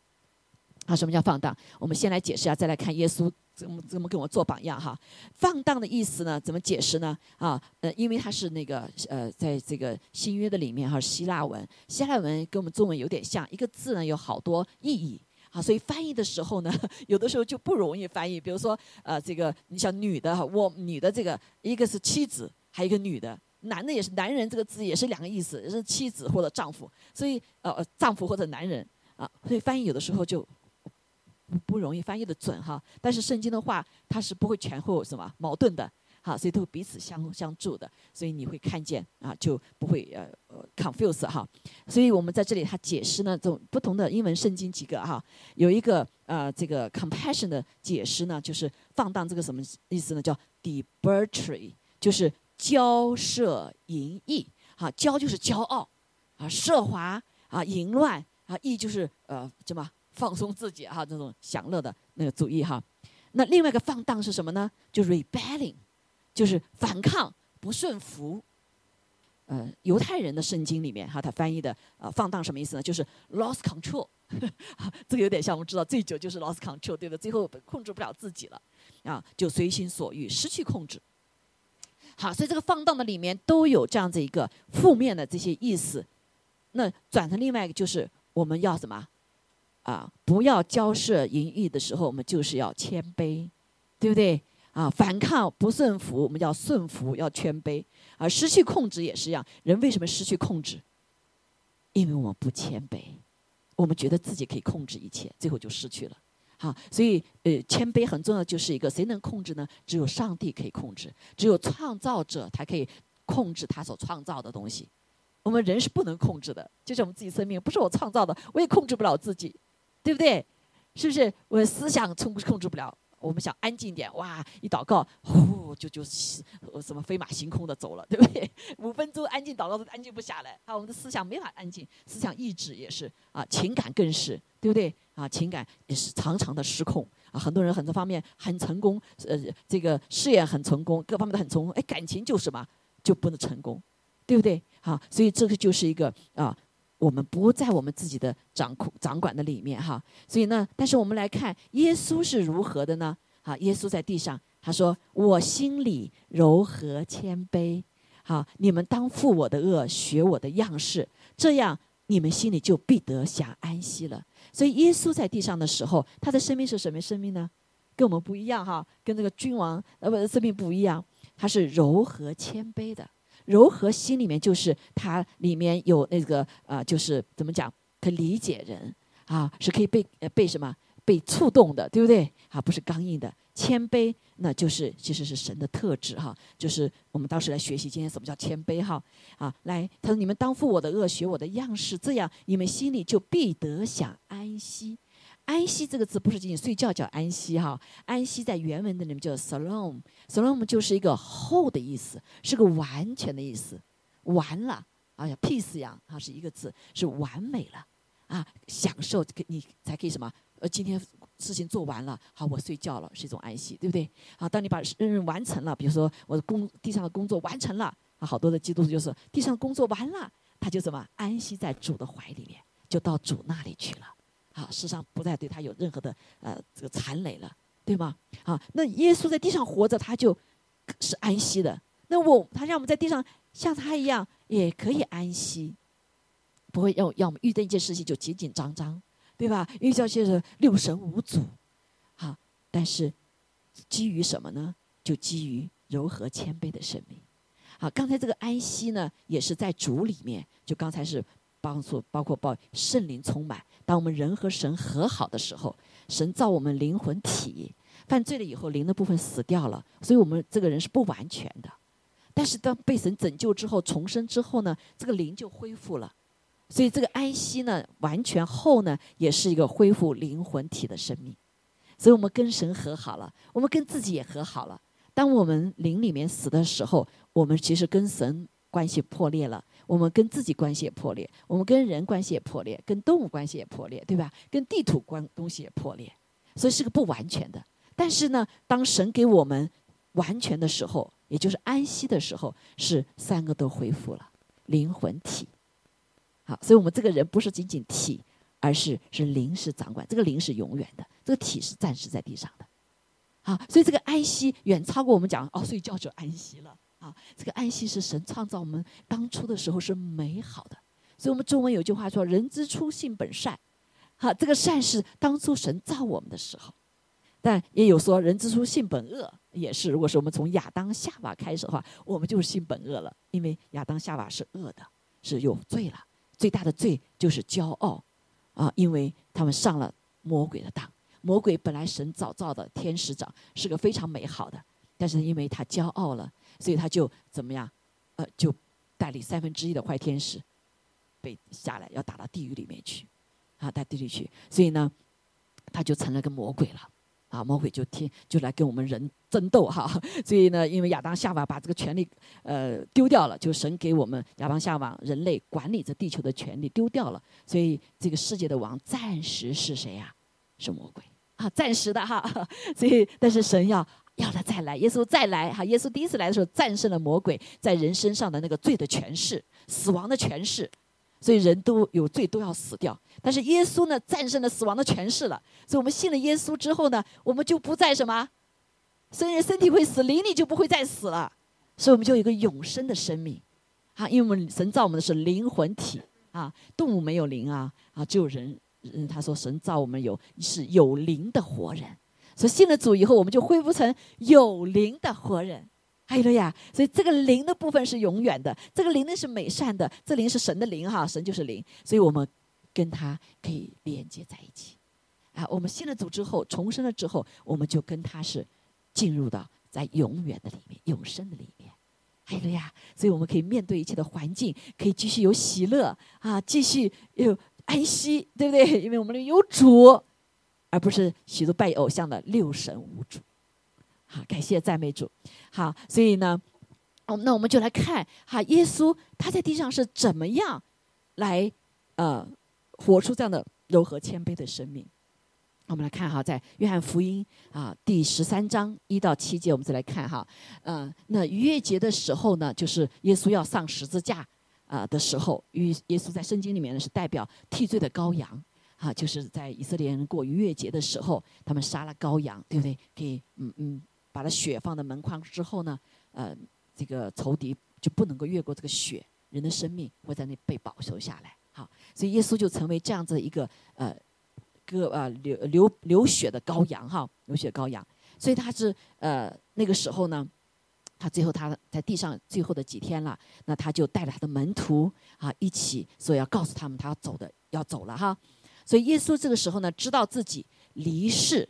啊，什么叫放荡？我们先来解释啊，再来看耶稣怎么怎么给我做榜样哈。放荡的意思呢，怎么解释呢？啊，呃，因为它是那个呃，在这个新约的里面哈，希腊文，希腊文跟我们中文有点像，一个字呢有好多意义啊，所以翻译的时候呢，有的时候就不容易翻译。比如说呃，这个你像女的，我女的这个一个是妻子，还有一个女的。男的也是男人，这个字也是两个意思，是妻子或者丈夫，所以呃丈夫或者男人啊，所以翻译有的时候就不容易翻译的准哈。但是圣经的话，它是不会前后什么矛盾的，好，所以都彼此相相助的，所以你会看见啊，就不会呃呃 confuse 哈。所以我们在这里他解释呢，这种不同的英文圣经几个哈，有一个呃这个 compassion 的解释呢，就是放荡这个什么意思呢？叫 debauchery，就是。骄奢淫逸，哈，骄就是骄傲，啊，奢华啊，淫乱啊，逸就是呃，什么放松自己哈，这种享乐的那个主义哈。那另外一个放荡是什么呢？就 rebellion 就是反抗、不顺服。呃，犹太人的圣经里面哈，他翻译的呃放荡什么意思呢？就是 lost control，这个有点像我们知道醉酒就是 lost control，对吧？最后控制不了自己了，啊，就随心所欲，失去控制。好，所以这个放荡的里面都有这样子一个负面的这些意思。那转成另外一个就是我们要什么？啊，不要交涉淫欲的时候，我们就是要谦卑，对不对？啊，反抗不顺服，我们要顺服，要谦卑。啊，失去控制也是一样。人为什么失去控制？因为我们不谦卑，我们觉得自己可以控制一切，最后就失去了。好，所以呃，谦卑很重要，就是一个谁能控制呢？只有上帝可以控制，只有创造者才可以控制他所创造的东西。我们人是不能控制的，就是我们自己生命，不是我创造的，我也控制不了自己，对不对？是不是？我思想控控制不了。我们想安静点，哇！一祷告，呼，就就什么飞马行空的走了，对不对？五分钟安静祷告都安静不下来，啊，我们的思想没法安静，思想意志也是啊，情感更是，对不对？啊，情感也是常常的失控啊。很多人很多方面很成功，呃，这个事业很成功，各方面都很成功，哎，感情就什么就不能成功，对不对？好，所以这个就是一个啊。我们不在我们自己的掌控、掌管的里面哈，所以呢，但是我们来看耶稣是如何的呢？好，耶稣在地上，他说：“我心里柔和谦卑，好，你们当负我的恶，学我的样式，这样你们心里就必得享安息了。”所以耶稣在地上的时候，他的生命是什么生命呢？跟我们不一样哈，跟这个君王呃不生命不一样，他是柔和谦卑的。柔和心里面就是它里面有那个呃，就是怎么讲，可理解人啊，是可以被呃被什么被触动的，对不对？啊，不是刚硬的，谦卑，那就是其实是神的特质哈。就是我们当时来学习今天什么叫谦卑哈啊，来，他说你们当负我的恶，学我的样式，这样你们心里就必得享安息。安息这个字不是仅仅睡觉叫安息哈，安息在原文的里面叫 salom，salom 就是一个后的意思，是个完全的意思，完了，哎呀，peace 呀，它是一个字，是完美了，啊，享受，你才可以什么？呃，今天事情做完了，好，我睡觉了，是一种安息，对不对？好，当你把任务完成了，比如说我的工地上的工作完成了，啊，好多的基督徒就是地上的工作完了。他就怎么安息在主的怀里面，就到主那里去了。啊，世上不再对他有任何的呃这个残累了，对吗？啊，那耶稣在地上活着，他就是安息的。那我他让我们在地上像他一样，也可以安息，不会要让我们遇到一件事情就紧紧张张，对吧？遇到些是六神无主，好，但是基于什么呢？就基于柔和谦卑的生命。好，刚才这个安息呢，也是在主里面。就刚才是帮助，包括报圣灵充满。当我们人和神和好的时候，神造我们灵魂体，犯罪了以后灵的部分死掉了，所以我们这个人是不完全的。但是当被神拯救之后，重生之后呢，这个灵就恢复了。所以这个安息呢，完全后呢，也是一个恢复灵魂体的生命。所以我们跟神和好了，我们跟自己也和好了。当我们灵里面死的时候，我们其实跟神关系破裂了，我们跟自己关系也破裂，我们跟人关系也破裂，跟动物关系也破裂，对吧？跟地图关东西也破裂，所以是个不完全的。但是呢，当神给我们完全的时候，也就是安息的时候，是三个都恢复了，灵魂体。好，所以我们这个人不是仅仅体，而是是灵是掌管，这个灵是永远的，这个体是暂时在地上的。好，所以这个安息远超过我们讲哦，睡觉就安息了啊。这个安息是神创造我们当初的时候是美好的，所以我们中文有句话说“人之初，性本善”。好，这个善是当初神造我们的时候，但也有说“人之初，性本恶”，也是。如果是我们从亚当夏娃开始的话，我们就是性本恶了，因为亚当夏娃是恶的，是有罪了。最大的罪就是骄傲啊，因为他们上了魔鬼的当。魔鬼本来神早造的天使长是个非常美好的，但是因为他骄傲了，所以他就怎么样？呃，就带领三分之一的坏天使被下来，要打到地狱里面去，啊，到地狱去。所以呢，他就成了个魔鬼了，啊，魔鬼就天就来跟我们人争斗哈。所以呢，因为亚当夏娃把这个权利呃丢掉了，就神给我们亚当夏娃人类管理着地球的权利丢掉了，所以这个世界的王暂时是谁呀？是魔鬼。啊，暂时的哈，所以但是神要要他再来，耶稣再来哈，耶稣第一次来的时候战胜了魔鬼在人身上的那个罪的权势、死亡的权势，所以人都有罪都要死掉。但是耶稣呢，战胜了死亡的权势了，所以我们信了耶稣之后呢，我们就不再什么，虽然身体会死，灵里就不会再死了，所以我们就有一个永生的生命，啊，因为我们神造我们的是灵魂体啊，动物没有灵啊，啊，只有人。嗯，他说神造我们有是有灵的活人，所以信了主以后，我们就恢复成有灵的活人。还有了呀，所以这个灵的部分是永远的，这个灵呢是美善的，这灵是神的灵哈，神就是灵，所以我们跟他可以连接在一起。啊，我们信了主之后，重生了之后，我们就跟他是进入到在永远的里面、永生的里面。还有了呀，所以我们可以面对一切的环境，可以继续有喜乐啊，继续有。安息，对不对？因为我们有主，而不是许多拜偶像的六神无主。好，感谢赞美主。好，所以呢，哦，那我们就来看哈，耶稣他在地上是怎么样来呃活出这样的柔和谦卑的生命。我们来看哈，在约翰福音啊第十三章一到七节，我们再来看哈，嗯，那逾越节的时候呢，就是耶稣要上十字架。啊的时候，与耶稣在圣经里面呢是代表替罪的羔羊，啊，就是在以色列人过逾越节的时候，他们杀了羔羊，对不对？给嗯嗯，把了血放在门框之后呢，呃，这个仇敌就不能够越过这个血，人的生命会在那被保守下来。好，所以耶稣就成为这样子一个呃，个呃流流流血的羔羊哈，流血羔羊。所以他是呃那个时候呢。他最后他在地上最后的几天了，那他就带着他的门徒啊一起，所以要告诉他们他要走的要走了哈。所以耶稣这个时候呢，知道自己离世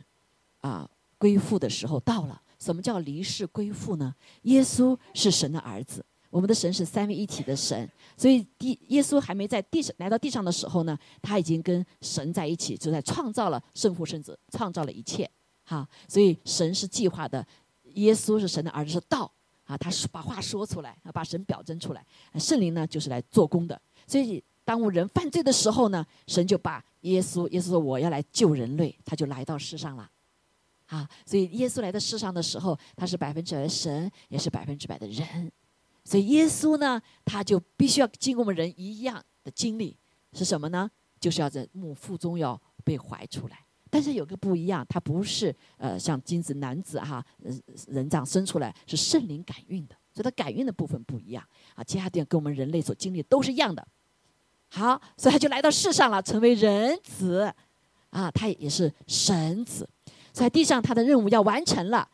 啊归父的时候到了。什么叫离世归父呢？耶稣是神的儿子，我们的神是三位一体的神，所以地耶稣还没在地上来到地上的时候呢，他已经跟神在一起，就在创造了圣父圣子，创造了一切哈。所以神是计划的，耶稣是神的儿子，是道。啊，他是把话说出来，把神表征出来。圣灵呢，就是来做工的。所以，当人犯罪的时候呢，神就把耶稣，耶稣说我要来救人类，他就来到世上了。啊，所以耶稣来到世上的时候，他是百分之百的神，也是百分之百的人。所以耶稣呢，他就必须要经过我们人一样的经历，是什么呢？就是要在母腹中要被怀出来。但是有个不一样，他不是呃像精子男子哈，人这样生出来是圣灵感孕的，所以他感孕的部分不一样啊。其他点跟我们人类所经历都是一样的。好，所以他就来到世上了，成为人子啊，他也是神子。在地上，他的任务要完成了，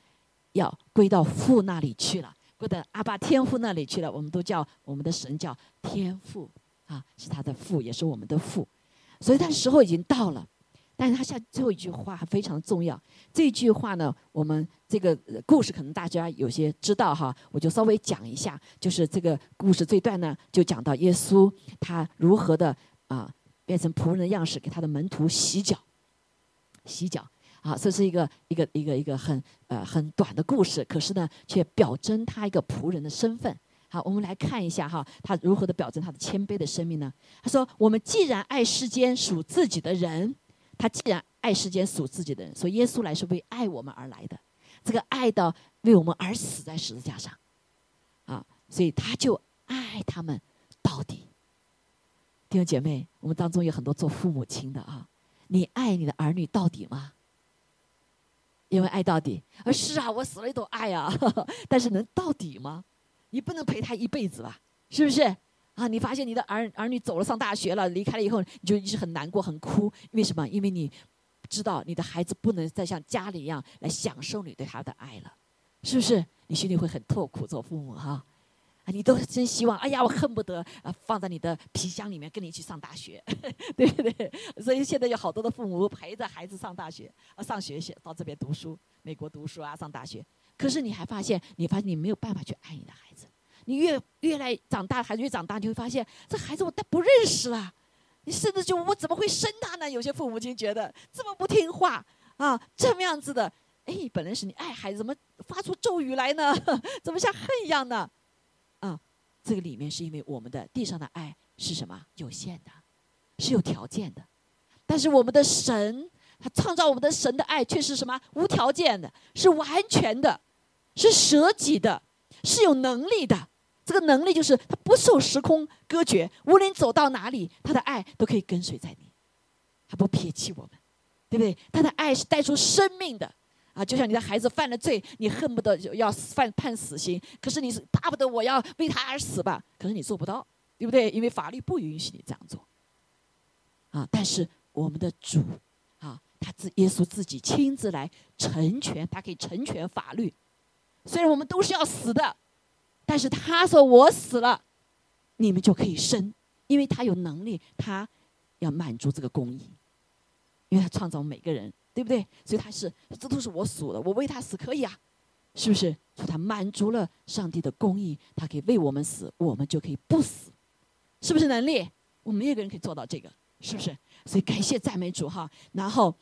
要归到父那里去了，归到阿爸天父那里去了。我们都叫我们的神叫天父啊，是他的父，也是我们的父。所以他时候已经到了。但是他下最后一句话非常重要，这句话呢，我们这个故事可能大家有些知道哈，我就稍微讲一下，就是这个故事这段呢，就讲到耶稣他如何的啊变成仆人的样式，给他的门徒洗脚，洗脚啊，这是一个一个一个一个很呃很短的故事，可是呢，却表征他一个仆人的身份。好，我们来看一下哈，他如何的表征他的谦卑的生命呢？他说：“我们既然爱世间属自己的人。”他既然爱世间属自己的人，所以耶稣来是为爱我们而来的，这个爱到为我们而死在十字架上，啊，所以他就爱他们到底。弟兄姐妹，我们当中有很多做父母亲的啊，你爱你的儿女到底吗？因为爱到底，啊是啊，我死了也都爱啊，但是能到底吗？你不能陪他一辈子吧？是不是？啊，你发现你的儿儿女走了上大学了，离开了以后，你就一直很难过、很哭。为什么？因为你知道你的孩子不能再像家里一样来享受你对他的爱了，是不是？你心里会很痛苦，做父母哈。啊，你都真希望，哎呀，我恨不得啊放在你的皮箱里面跟你一起上大学，对不对？所以现在有好多的父母陪着孩子上大学啊，上学去到这边读书，美国读书啊，上大学。可是你还发现，你发现你没有办法去爱你的孩子。你越越来长大，孩子越长大，你会发现这孩子我都不认识了。你甚至就我怎么会生他呢？有些父母亲觉得这么不听话啊，这么样子的，哎，本来是你爱孩子，怎么发出咒语来呢？怎么像恨一样呢？啊，这个里面是因为我们的地上的爱是什么？有限的，是有条件的。但是我们的神，他创造我们的神的爱却是什么？无条件的，是完全的，是舍己的，是有能力的。这个能力就是他不受时空隔绝，无论走到哪里，他的爱都可以跟随在你，他不撇弃我们，对不对？他的爱是带出生命的啊！就像你的孩子犯了罪，你恨不得要犯判死刑，可是你是巴不得我要为他而死吧？可是你做不到，对不对？因为法律不允许你这样做啊！但是我们的主啊，他自耶稣自己亲自来成全，他可以成全法律。虽然我们都是要死的。但是他说：“我死了，你们就可以生，因为他有能力，他要满足这个公义，因为他创造每个人，对不对？所以他是，这都是我属的，我为他死可以啊，是不是？所以他满足了上帝的公义，他可以为我们死，我们就可以不死，是不是能力？我们没有个人可以做到这个，是不是？所以感谢赞美主哈。然后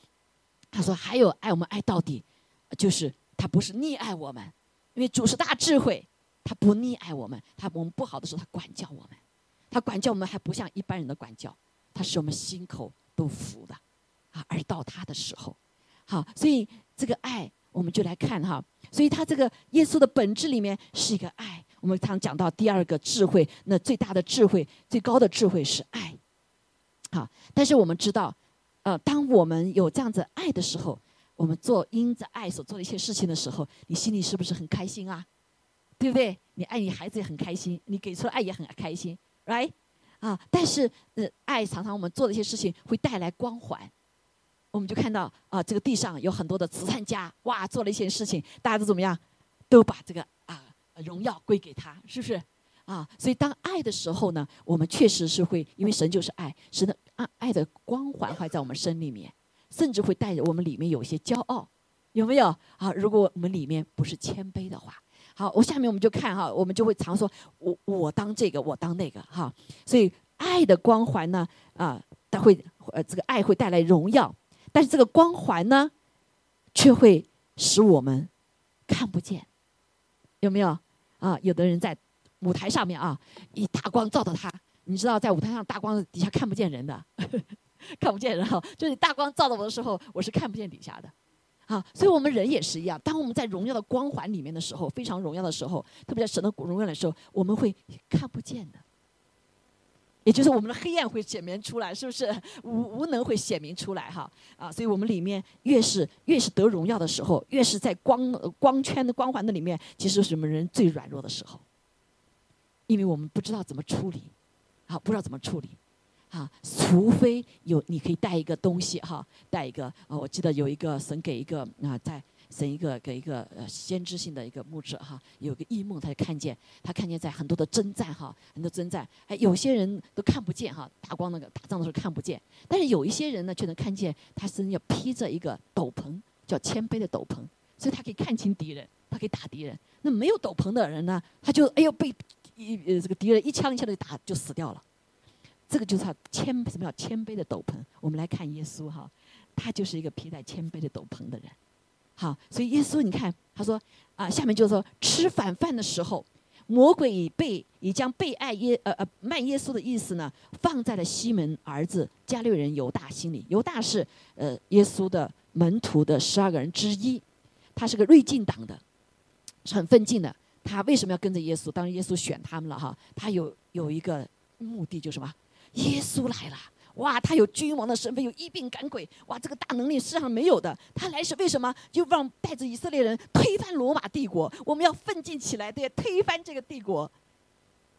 他说还有爱我们爱到底，就是他不是溺爱我们，因为主是大智慧。”他不溺爱我们，他我们不好的时候，他管教我们，他管教我们还不像一般人的管教，他使我们心口都服的，啊，而到他的时候，好，所以这个爱我们就来看哈，所以他这个耶稣的本质里面是一个爱。我们常讲到第二个智慧，那最大的智慧、最高的智慧是爱，好，但是我们知道，呃，当我们有这样子爱的时候，我们做因着爱所做的一些事情的时候，你心里是不是很开心啊？对不对？你爱你孩子也很开心，你给出爱也很开心，right？啊，但是呃，爱常常我们做的一些事情会带来光环，我们就看到啊，这个地上有很多的慈善家，哇，做了一些事情，大家都怎么样？都把这个啊荣耀归给他，是不是？啊，所以当爱的时候呢，我们确实是会，因为神就是爱，神的爱爱的光环会在我们身里面，甚至会带着我们里面有一些骄傲，有没有？啊，如果我们里面不是谦卑的话。好，我下面我们就看哈，我们就会常说，我我当这个，我当那个哈。所以爱的光环呢，啊，它会呃，这个爱会带来荣耀，但是这个光环呢，却会使我们看不见，有没有？啊，有的人在舞台上面啊，以大光照到他，你知道，在舞台上大光底下看不见人的，看不见人哈，就是大光照到我的时候，我是看不见底下的。啊，所以我们人也是一样。当我们在荣耀的光环里面的时候，非常荣耀的时候，特别在神的荣耀的时候，我们会看不见的。也就是我们的黑暗会显明出来，是不是无无能会显明出来哈啊？所以我们里面越是越是得荣耀的时候，越是在光光圈的光环的里面，其实是我们人最软弱的时候，因为我们不知道怎么处理，啊，不知道怎么处理，啊，除非有你可以带一个东西哈，带一个啊，我记得有一个神给一个啊在。神一个给一个呃先知性的一个牧者哈，有个异梦，他就看见他看见在很多的征战哈，很多征战，哎，有些人都看不见哈，打光那个打仗的时候看不见，但是有一些人呢却能看见他身上披着一个斗篷，叫谦卑的斗篷，所以他可以看清敌人，他可以打敌人。那没有斗篷的人呢，他就哎呦被一呃这个敌人一枪一枪的打就死掉了。这个就是他谦什么叫谦卑的斗篷？我们来看耶稣哈，他就是一个披戴谦卑的斗篷的人。好，所以耶稣，你看，他说啊，下面就是说，吃晚饭的时候，魔鬼已被已将被爱耶呃呃卖耶稣的意思呢，放在了西门儿子加略人犹大心里。犹大是呃耶稣的门徒的十二个人之一，他是个锐进党的，是很奋进的。他为什么要跟着耶稣？当然耶稣选他们了哈，他有有一个目的，就是什么？耶稣来了。哇，他有君王的身份，有一病赶鬼，哇，这个大能力世上没有的。他来是为什么？就让带着以色列人推翻罗马帝国。我们要奋进起来，对，推翻这个帝国。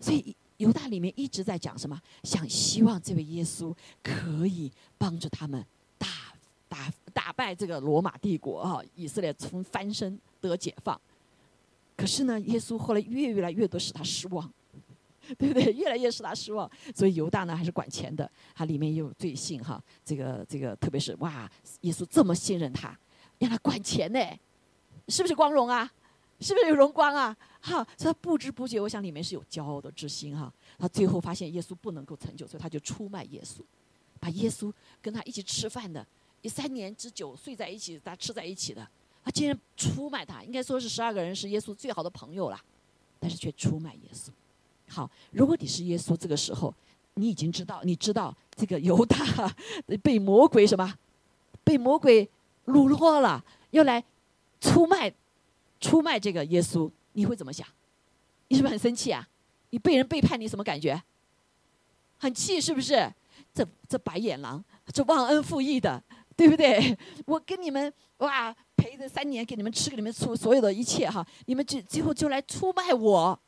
所以犹大里面一直在讲什么？想希望这位耶稣可以帮助他们打打打败这个罗马帝国啊，以色列从翻身得解放。可是呢，耶稣后来越越来越多使他失望。对不对？越来越使他失望，所以犹大呢还是管钱的，他里面也有罪性哈。这个这个，特别是哇，耶稣这么信任他，让他管钱呢，是不是光荣啊？是不是有荣光啊？哈，所以他不知不觉，我想里面是有骄傲的之心哈。他最后发现耶稣不能够成就，所以他就出卖耶稣，把耶稣跟他一起吃饭的，一三年之久睡在一起，他吃在一起的，他竟然出卖他。应该说是十二个人是耶稣最好的朋友了，但是却出卖耶稣。好，如果你是耶稣，这个时候，你已经知道，你知道这个犹大 被魔鬼什么，被魔鬼掳获了，要来出卖，出卖这个耶稣，你会怎么想？你是不是很生气啊？你被人背叛，你什么感觉？很气是不是？这这白眼狼，这忘恩负义的，对不对？我跟你们哇陪着三年，给你们吃，给你们出所有的一切哈，你们最最后就来出卖我。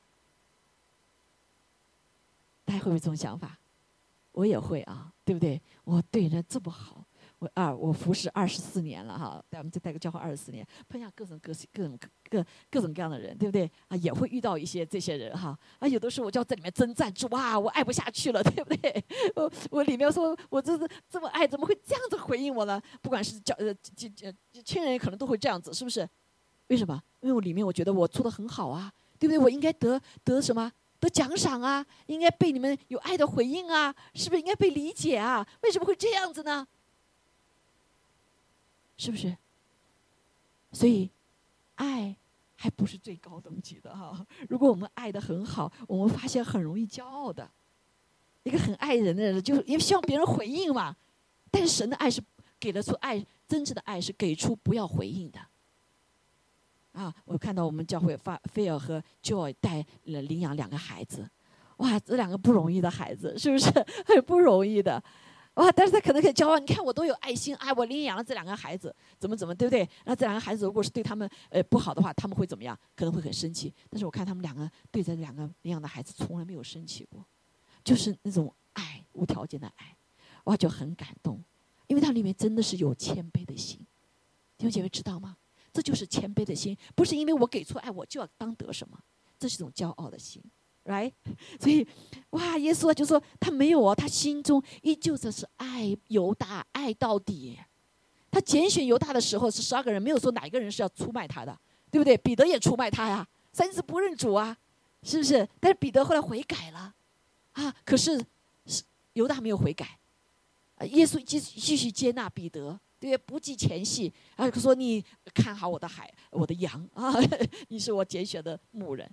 大家会不会这种想法？我也会啊，对不对？我对人这么好，我二我服侍二十四年了哈，带我们再带个教会二十四年，碰上各种各各种各各种各样的人，对不对？啊，也会遇到一些这些人哈。啊，有的时候我就要在里面征战，说哇，我爱不下去了，对不对？我我里面说，我这是这么爱，怎么会这样子回应我呢？不管是教呃亲亲人，可能都会这样子，是不是？为什么？因为我里面我觉得我做的很好啊，对不对？我应该得得什么？的奖赏啊，应该被你们有爱的回应啊，是不是应该被理解啊？为什么会这样子呢？是不是？所以，爱还不是最高等级的哈。如果我们爱的很好，我们发现很容易骄傲的。一个很爱人的人，就是因为希望别人回应嘛。但是神的爱是给了出爱，真正的爱是给出不要回应的。啊！我看到我们教会发菲尔和 Joy 带领养两个孩子，哇，这两个不容易的孩子，是不是 很不容易的？哇！但是他可能很骄傲，你看我多有爱心，哎，我领养了这两个孩子，怎么怎么，对不对？那这两个孩子如果是对他们呃不好的话，他们会怎么样？可能会很生气。但是我看他们两个对着两个领养的孩子从来没有生气过，就是那种爱，无条件的爱，哇，就很感动，因为它里面真的是有谦卑的心，弟兄姐妹知道吗？这就是谦卑的心，不是因为我给出爱，我就要当得什么，这是一种骄傲的心，right？所以，哇，耶稣就说他没有哦，他心中依旧这是爱犹大，爱到底。他拣选犹大的时候是十二个人，没有说哪一个人是要出卖他的，对不对？彼得也出卖他呀，三次不认主啊，是不是？但是彼得后来悔改了，啊，可是是犹大没有悔改，啊，耶稣继继续接纳彼得。对，不计前戏，啊，说你看好我的海，我的羊 啊，你是我拣选的牧人。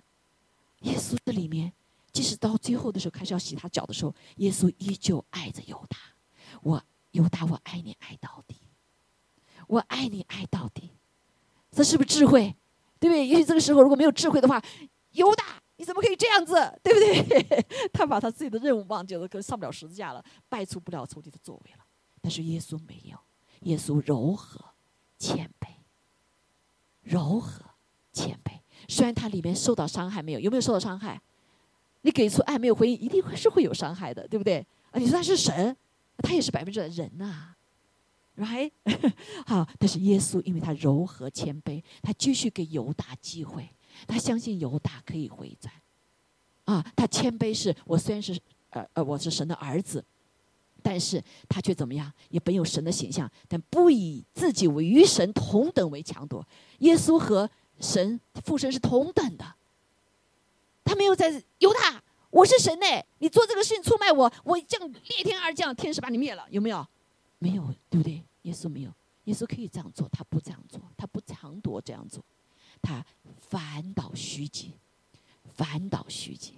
耶稣这里面，即使到最后的时候开始要洗他脚的时候，耶稣依旧爱着犹大。我犹大，我爱你爱到底，我爱你爱到底。这是不是智慧？对不对？也许这个时候如果没有智慧的话，犹大你怎么可以这样子？对不对？他把他自己的任务忘记了，可能上不了十字架了，拜出不了仇敌的作为了。但是耶稣没有，耶稣柔和、谦卑、柔和、谦卑。虽然他里面受到伤害没有，有没有受到伤害？你给出爱没有回应，一定会是会有伤害的，对不对？啊，你说他是神，他也是百分之的人呐，right？好，但是耶稣因为他柔和谦卑，他继续给犹大机会，他相信犹大可以回转。啊，他谦卑是我虽然是呃呃我是神的儿子，但是他却怎么样？也本有神的形象，但不以自己为与神同等为强夺。耶稣和神父神是同等的，他没有在犹大，我是神呢，你做这个事情出卖我，我降裂天而降，天使把你灭了，有没有？没有，对不对？耶稣没有，耶稣可以这样做，他不这样做，他不强夺这样做，他反倒虚己，反倒虚己，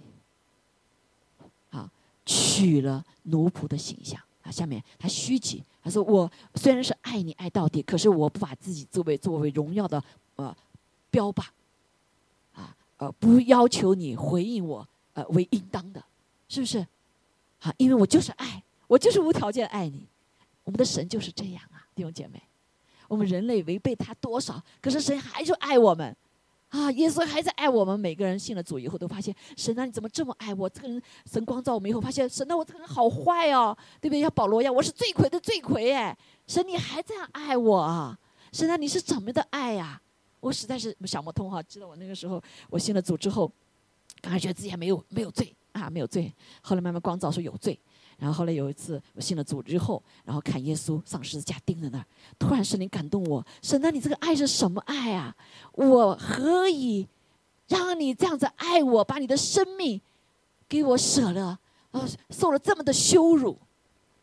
取了奴仆的形象啊。下面他虚己，他说：“我虽然是爱你爱到底，可是我不把自己作为作为荣耀的呃标榜，啊呃，不要求你回应我呃为应当的，是不是？啊，因为我就是爱，我就是无条件爱你。我们的神就是这样啊，弟兄姐妹，我们人类违背他多少，可是神还是爱我们。”啊，耶稣还在爱我们每个人。信了主以后，都发现神啊，你怎么这么爱我？这个人，神光照我们以后，发现神啊，我这个人好坏哦，对不对？像保罗一样，我是罪魁的罪魁哎，神你还这样爱我啊？神啊，你是怎么的爱呀？我实在是想不通哈。记得我那个时候，我信了主之后，刚开始觉得自己还没有没有罪啊，没有罪。后来慢慢光照说有罪。然后后来有一次我信了主之后，然后看耶稣上十字架钉在那儿，突然圣灵感动我，神啊，你这个爱是什么爱啊？我何以让你这样子爱我，把你的生命给我舍了，啊，受了这么的羞辱，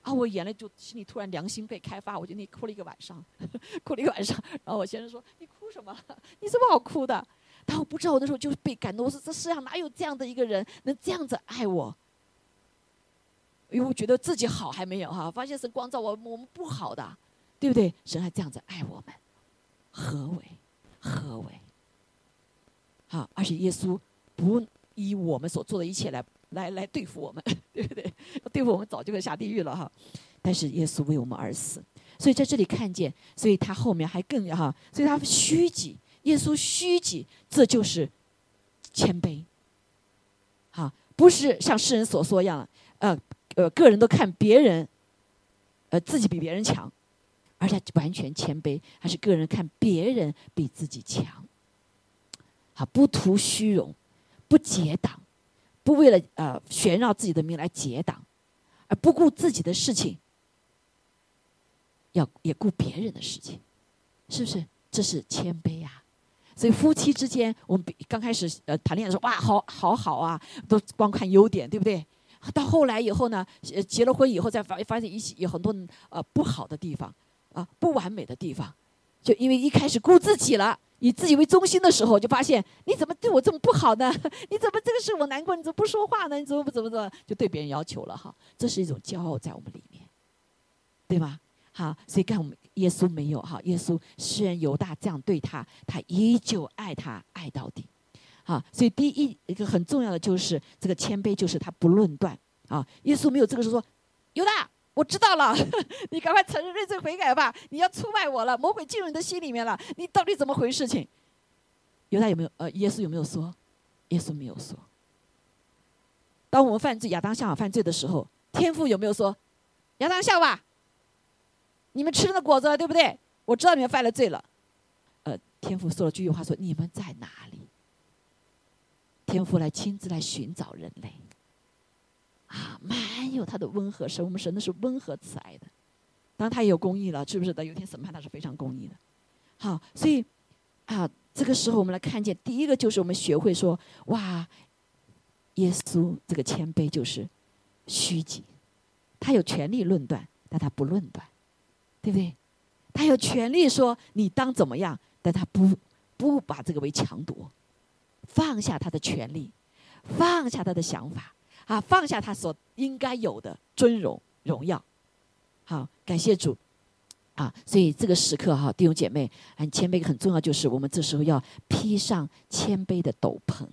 啊，我眼泪就心里突然良心被开发，我就那哭了一个晚上，哭了一个晚上。然后我先生说：“你哭什么？你什么好哭的？”但我不知道，我那时候就被感动，我说这世上哪有这样的一个人能这样子爱我？因为觉得自己好还没有哈，发现神光照我，我们不好的，对不对？神还这样子爱我们，何为？何为？好，而且耶稣不以我们所做的一切来来来对付我们，对不对？对付我们早就会下地狱了哈。但是耶稣为我们而死，所以在这里看见，所以他后面还更哈，所以他虚己，耶稣虚己，这就是谦卑。好，不是像世人所说一样，呃。呃，个人都看别人，呃，自己比别人强，而且完全谦卑，还是个人看别人比自己强。好，不图虚荣，不结党，不为了呃炫耀自己的名来结党，而不顾自己的事情，要也顾别人的事情，是不是？这是谦卑呀。所以夫妻之间，我们比刚开始呃谈恋爱的时候，哇，好好好啊，都光看优点，对不对？到后来以后呢，结了婚以后再发发现一起有很多呃不好的地方，啊，不完美的地方，就因为一开始顾自己了，以自己为中心的时候，就发现你怎么对我这么不好呢？你怎么这个事我难过？你怎么不说话呢？你怎么不怎么怎么就对别人要求了哈？这是一种骄傲在我们里面，对吗？好，所以看我们耶稣没有哈，耶稣虽然犹大这样对他，他依旧爱他爱到底。啊，所以第一一个很重要的就是这个谦卑，就是他不论断啊。耶稣没有这个时候说，犹大，我知道了，你赶快承认认罪悔改吧，你要出卖我了，魔鬼进入你的心里面了，你到底怎么回事情？犹大有没有？呃，耶稣有没有说？耶稣没有说。当我们犯罪，亚当夏娃犯罪的时候，天父有没有说，亚当夏娃，你们吃了果子了对不对？我知道你们犯了罪了。呃，天父说了句话说，你们在哪里？天父来亲自来寻找人类，啊，蛮有他的温和神，我们神的是温和慈爱的，当他有公义了，是不是？的有天审判他是非常公义的。好，所以啊，这个时候我们来看见，第一个就是我们学会说，哇，耶稣这个谦卑就是虚己，他有权利论断，但他不论断，对不对？他有权利说你当怎么样，但他不不把这个为强夺。放下他的权利，放下他的想法，啊，放下他所应该有的尊荣荣耀。好，感谢主。啊，所以这个时刻哈，弟兄姐妹很谦卑，很重要，就是我们这时候要披上谦卑的斗篷，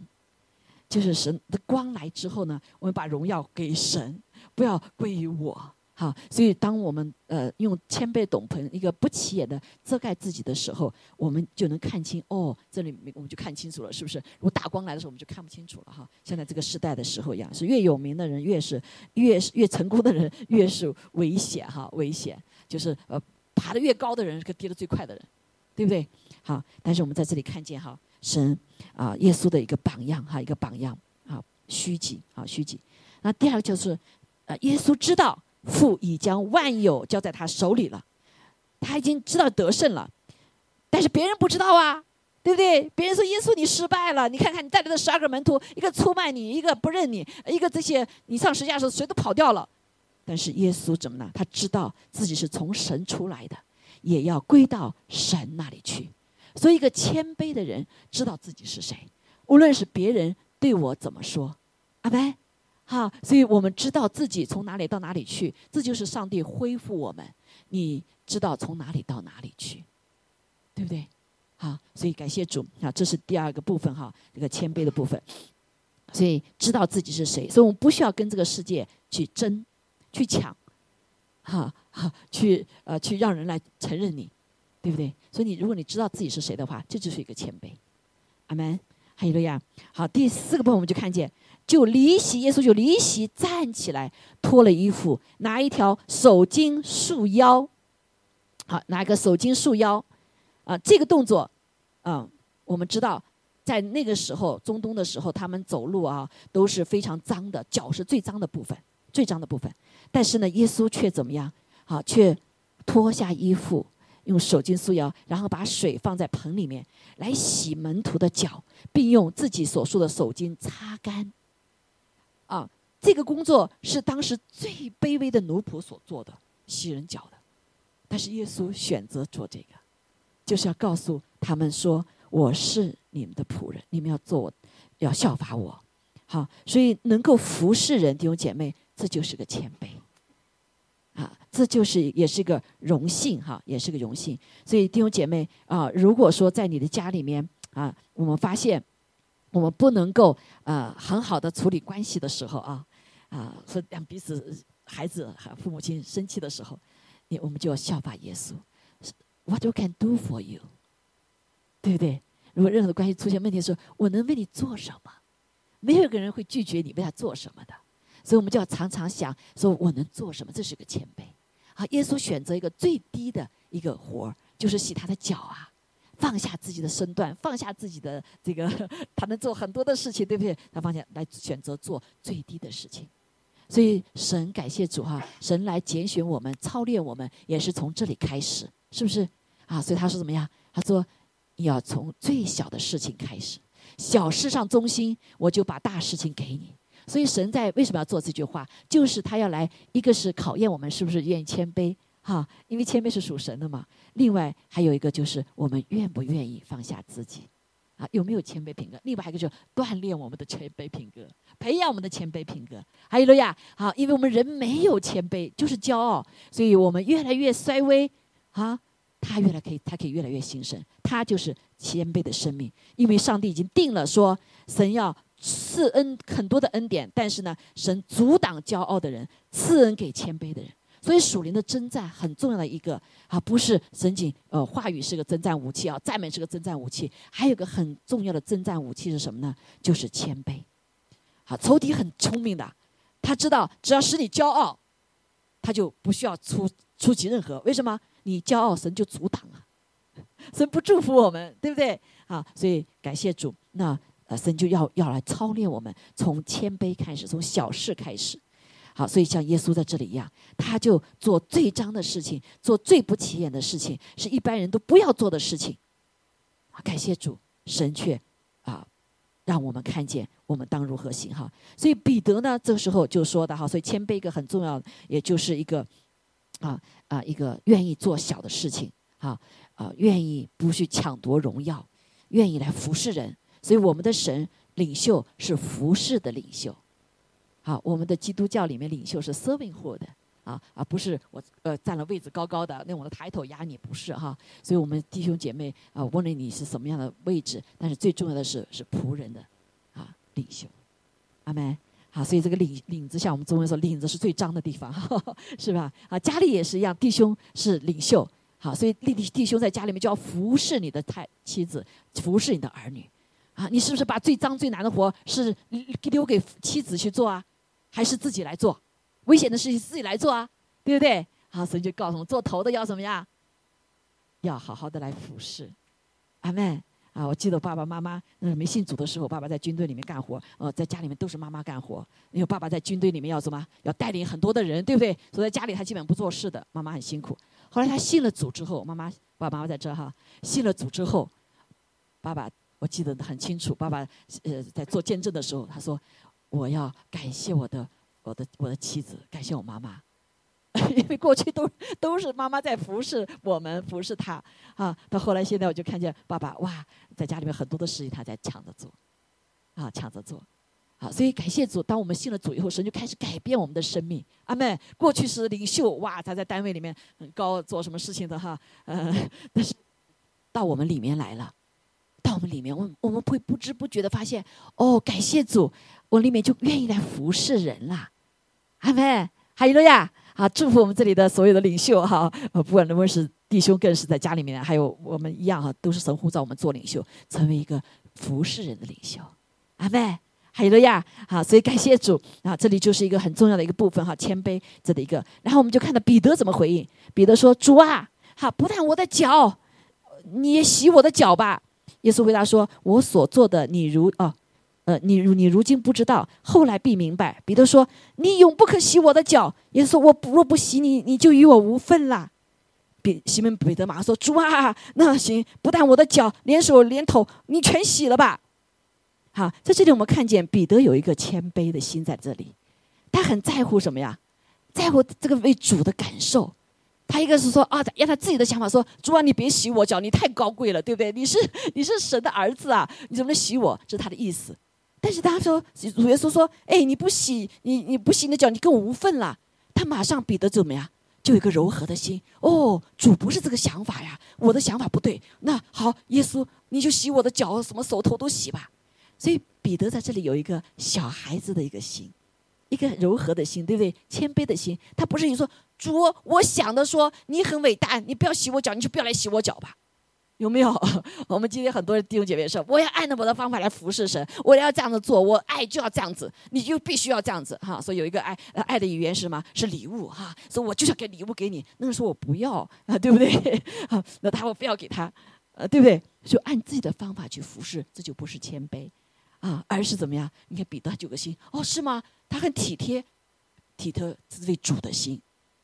就是神的光来之后呢，我们把荣耀给神，不要归于我。好，所以当我们呃用谦卑斗篷一个不起眼的遮盖自己的时候，我们就能看清哦，这里我们就看清楚了，是不是？如果大光来的时候，我们就看不清楚了哈。现在这个时代的时候一样，是越有名的人越是越是越成功的人越是危险哈，危险就是呃爬得越高的人是跌得最快的人，对不对？好，但是我们在这里看见哈，神啊，耶稣的一个榜样哈，一个榜样啊，虚己啊，虚己。那第二个就是呃，耶稣知道。父已将万有交在他手里了，他已经知道得胜了，但是别人不知道啊，对不对？别人说耶稣你失败了，你看看你带来的十二个门徒，一个出卖你，一个不认你，一个这些你上十字架的时候谁都跑掉了，但是耶稣怎么呢？他知道自己是从神出来的，也要归到神那里去。所以一个谦卑的人知道自己是谁，无论是别人对我怎么说，阿白哈。所以我们知道自己从哪里到哪里去，这就是上帝恢复我们。你知道从哪里到哪里去，对不对？好，所以感谢主啊，这是第二个部分哈，这个谦卑的部分。所以知道自己是谁，所以我们不需要跟这个世界去争、去抢，哈，哈，去呃去让人来承认你，对不对？所以你如果你知道自己是谁的话，这就是一个谦卑。阿门，哈利路亚。好，第四个部分我们就看见。就离席，耶稣就离席站起来，脱了衣服，拿一条手巾束腰。好，拿一个手巾束腰，啊，这个动作，啊，我们知道，在那个时候，中东的时候，他们走路啊都是非常脏的，脚是最脏的部分，最脏的部分。但是呢，耶稣却怎么样？好，却脱下衣服，用手巾束腰，然后把水放在盆里面来洗门徒的脚，并用自己所束的手巾擦干。啊，这个工作是当时最卑微的奴仆所做的，洗人脚的。但是耶稣选择做这个，就是要告诉他们说：“我是你们的仆人，你们要做，要效法我。”好，所以能够服侍人，弟兄姐妹，这就是个谦卑。啊，这就是也是个荣幸哈，也是个荣幸。所以弟兄姐妹啊，如果说在你的家里面啊，我们发现。我们不能够呃很好的处理关系的时候啊啊和让彼此孩子和父母亲生气的时候，你我们就要效法耶稣。What we can do for you？对不对？如果任何的关系出现问题的时候，我能为你做什么？没有一个人会拒绝你为他做什么的。所以我们就要常常想，说我能做什么？这是个谦卑。好，耶稣选择一个最低的一个活儿，就是洗他的脚啊。放下自己的身段，放下自己的这个，他能做很多的事情，对不对？他放下来选择做最低的事情，所以神感谢主哈，神来拣选我们，操练我们，也是从这里开始，是不是？啊，所以他说怎么样？他说要从最小的事情开始，小事上忠心，我就把大事情给你。所以神在为什么要做这句话？就是他要来，一个是考验我们是不是愿意谦卑。哈，因为谦卑是属神的嘛。另外还有一个就是我们愿不愿意放下自己，啊，有没有谦卑品格？另外还有一个就是锻炼我们的谦卑品格，培养我们的谦卑品格。还有了呀，好，因为我们人没有谦卑，就是骄傲，所以我们越来越衰微。啊，他越来可以，他可以越来越兴盛。他就是谦卑的生命，因为上帝已经定了说，神要赐恩很多的恩典，但是呢，神阻挡骄傲的人，赐恩给谦卑的人。所以属灵的征战很重要的一个啊，不是神经呃话语是个征战武器啊，赞美是个征战武器，还有个很重要的征战武器是什么呢？就是谦卑。好，仇敌很聪明的，他知道只要使你骄傲，他就不需要出出其任何。为什么？你骄傲，神就阻挡啊，神不祝福我们，对不对？啊，所以感谢主，那呃神就要要来操练我们，从谦卑开始，从小事开始。好，所以像耶稣在这里一样，他就做最脏的事情，做最不起眼的事情，是一般人都不要做的事情。感谢主，神却啊，让我们看见我们当如何行哈。所以彼得呢，这时候就说的哈，所以谦卑一个很重要的，也就是一个啊啊一个愿意做小的事情啊啊，愿意不去抢夺荣耀，愿意来服侍人。所以我们的神领袖是服侍的领袖。好，我们的基督教里面领袖是 serving hood，啊啊，不是我呃占了位置高高的，那我的抬头压你不是哈。所以我们弟兄姐妹啊，无论你是什么样的位置，但是最重要的是是仆人的啊领袖，阿门。好，所以这个领领子，像我们中文说，领子是最脏的地方，是吧？啊，家里也是一样，弟兄是领袖。好，所以弟弟弟兄在家里面就要服侍你的太妻子，服侍你的儿女。啊，你是不是把最脏最难的活是留给妻子去做啊？还是自己来做？危险的事情自己来做啊，对不对？好，所以就告诉我们，做头的要怎么样？要好好的来服侍。阿门。啊，我记得爸爸妈妈嗯没信主的时候，爸爸在军队里面干活，呃，在家里面都是妈妈干活。因为爸爸在军队里面要什么？要带领很多的人，对不对？所以在家里他基本不做事的，妈妈很辛苦。后来他信了主之后，妈妈爸爸妈妈在这哈，信了主之后，爸爸我记得很清楚，爸爸呃在做见证的时候，他说我要感谢我的我的我的妻子，感谢我妈妈。因为过去都都是妈妈在服侍我们，服侍他啊。到后来，现在我就看见爸爸哇，在家里面很多的事情他在抢着做，啊，抢着做，啊。所以感谢主，当我们信了主以后，神就开始改变我们的生命。阿妹，过去是领袖哇，他在单位里面很高，做什么事情的哈，呃，但是到我们里面来了，到我们里面，我我们会不知不觉的发现，哦，感谢主，我里面就愿意来服侍人了。阿妹，还有了呀。好，祝福我们这里的所有的领袖哈，呃，不管能不能是弟兄，更是在家里面，还有我们一样哈，都是神呼召我们做领袖，成为一个服侍人的领袖。阿妹，还有了呀，好，所以感谢主啊，这里就是一个很重要的一个部分哈，谦卑这的一个。然后我们就看到彼得怎么回应，彼得说：“主啊，好，不但我的脚，你也洗我的脚吧。”耶稣回答说：“我所做的，你如哦。”呃，你你如今不知道，后来必明白。彼得说：“你永不可洗我的脚。”耶稣说：“我若不洗你，你就与我无份啦。”彼西门彼得马上说：“主啊，那行，不但我的脚，连手连头，你全洗了吧。”好，在这里我们看见彼得有一个谦卑的心在这里，他很在乎什么呀？在乎这个为主的感受。他一个是说啊，让他自己的想法说：“主啊，你别洗我脚，你太高贵了，对不对？你是 你是神的儿子啊，你怎么能洗我？”这是他的意思。但是他说，主耶稣说：“哎，你不洗，你你不洗你的脚，你跟我无份了。”他马上彼得怎么样？就有一个柔和的心。哦，主不是这个想法呀，我的想法不对。那好，耶稣，你就洗我的脚，什么手头都洗吧。所以彼得在这里有一个小孩子的一个心，一个柔和的心，对不对？谦卑的心。他不是你说主，我想的说你很伟大，你不要洗我脚，你就不要来洗我脚吧。有没有？我们今天很多弟兄姐妹说，我要按照我的方法来服侍神，我要这样子做，我爱就要这样子，你就必须要这样子哈。所以有一个爱，爱的语言是什么？是礼物哈。所以我就要给礼物给你，那个时候我不要啊，对不对？啊，那他我非要给他，呃，对不对？就按自己的方法去服侍，这就不是谦卑啊，而是怎么样？你看彼得九个心，哦，是吗？他很体贴，体贴自为主的心。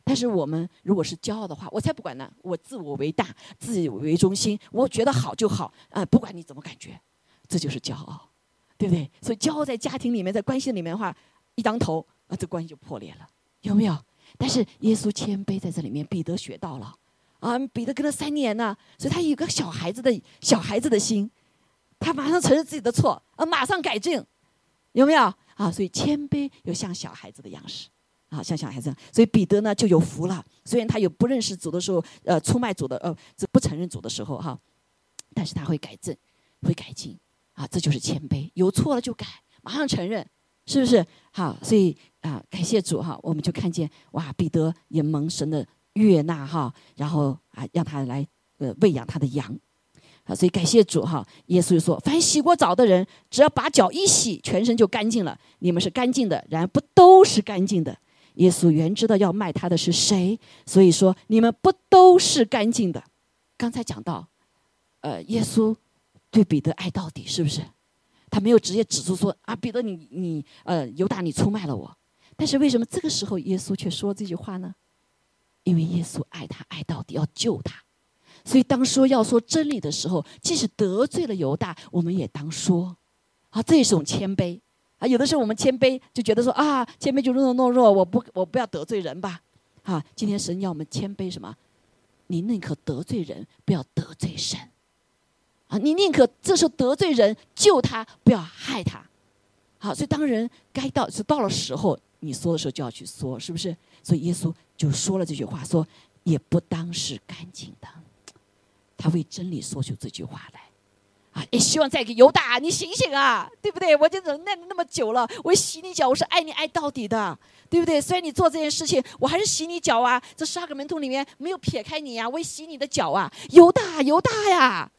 但是我们如果是骄傲的话，我才不管呢！我自我为大，自以为中心，我觉得好就好啊，不管你怎么感觉，这就是骄傲，对不对？所以骄傲在家庭里面，在关系里面的话，一当头啊，这关系就破裂了，有没有？但是耶稣谦卑在这里面，彼得学到了啊，彼得跟了三年呢，所以他有个小孩子的小孩子的心，他马上承认自己的错啊，马上改正，有没有啊？所以谦卑有像小孩子的样式。啊，像小孩子，所以彼得呢就有福了。虽然他有不认识主的时候，呃，出卖主的，呃，这不承认主的时候哈，但是他会改正，会改进，啊，这就是谦卑，有错了就改，马上承认，是不是？好，所以啊，感谢主哈，我们就看见哇，彼得也蒙神的悦纳哈，然后啊，让他来呃喂养他的羊，啊，所以感谢主哈，耶稣就说，凡洗过澡的人，只要把脚一洗，全身就干净了。你们是干净的，然而不都是干净的。耶稣原知道要卖他的是谁，所以说你们不都是干净的。刚才讲到，呃，耶稣对彼得爱到底，是不是？他没有直接指出说啊，彼得你你呃犹大你出卖了我。但是为什么这个时候耶稣却说这句话呢？因为耶稣爱他爱到底，要救他。所以当说要说真理的时候，即使得罪了犹大，我们也当说。啊，这也是种谦卑。啊，有的时候我们谦卑，就觉得说啊，谦卑就懦懦弱，我不我不要得罪人吧。啊，今天神要我们谦卑什么？你宁可得罪人，不要得罪神。啊，你宁可这时候得罪人，救他，不要害他。好，所以当人该到是到了时候，你说的时候就要去说，是不是？所以耶稣就说了这句话，说也不当是干净的。他为真理说出这句话来，啊，也希望再给犹大，你醒醒啊，对不对？我就忍耐了那么久了，我洗你脚，我是爱你爱到底的，对不对？虽然你做这件事情，我还是洗你脚啊。这十二个门徒里面没有撇开你呀，我也洗你的脚啊，犹大，犹大呀。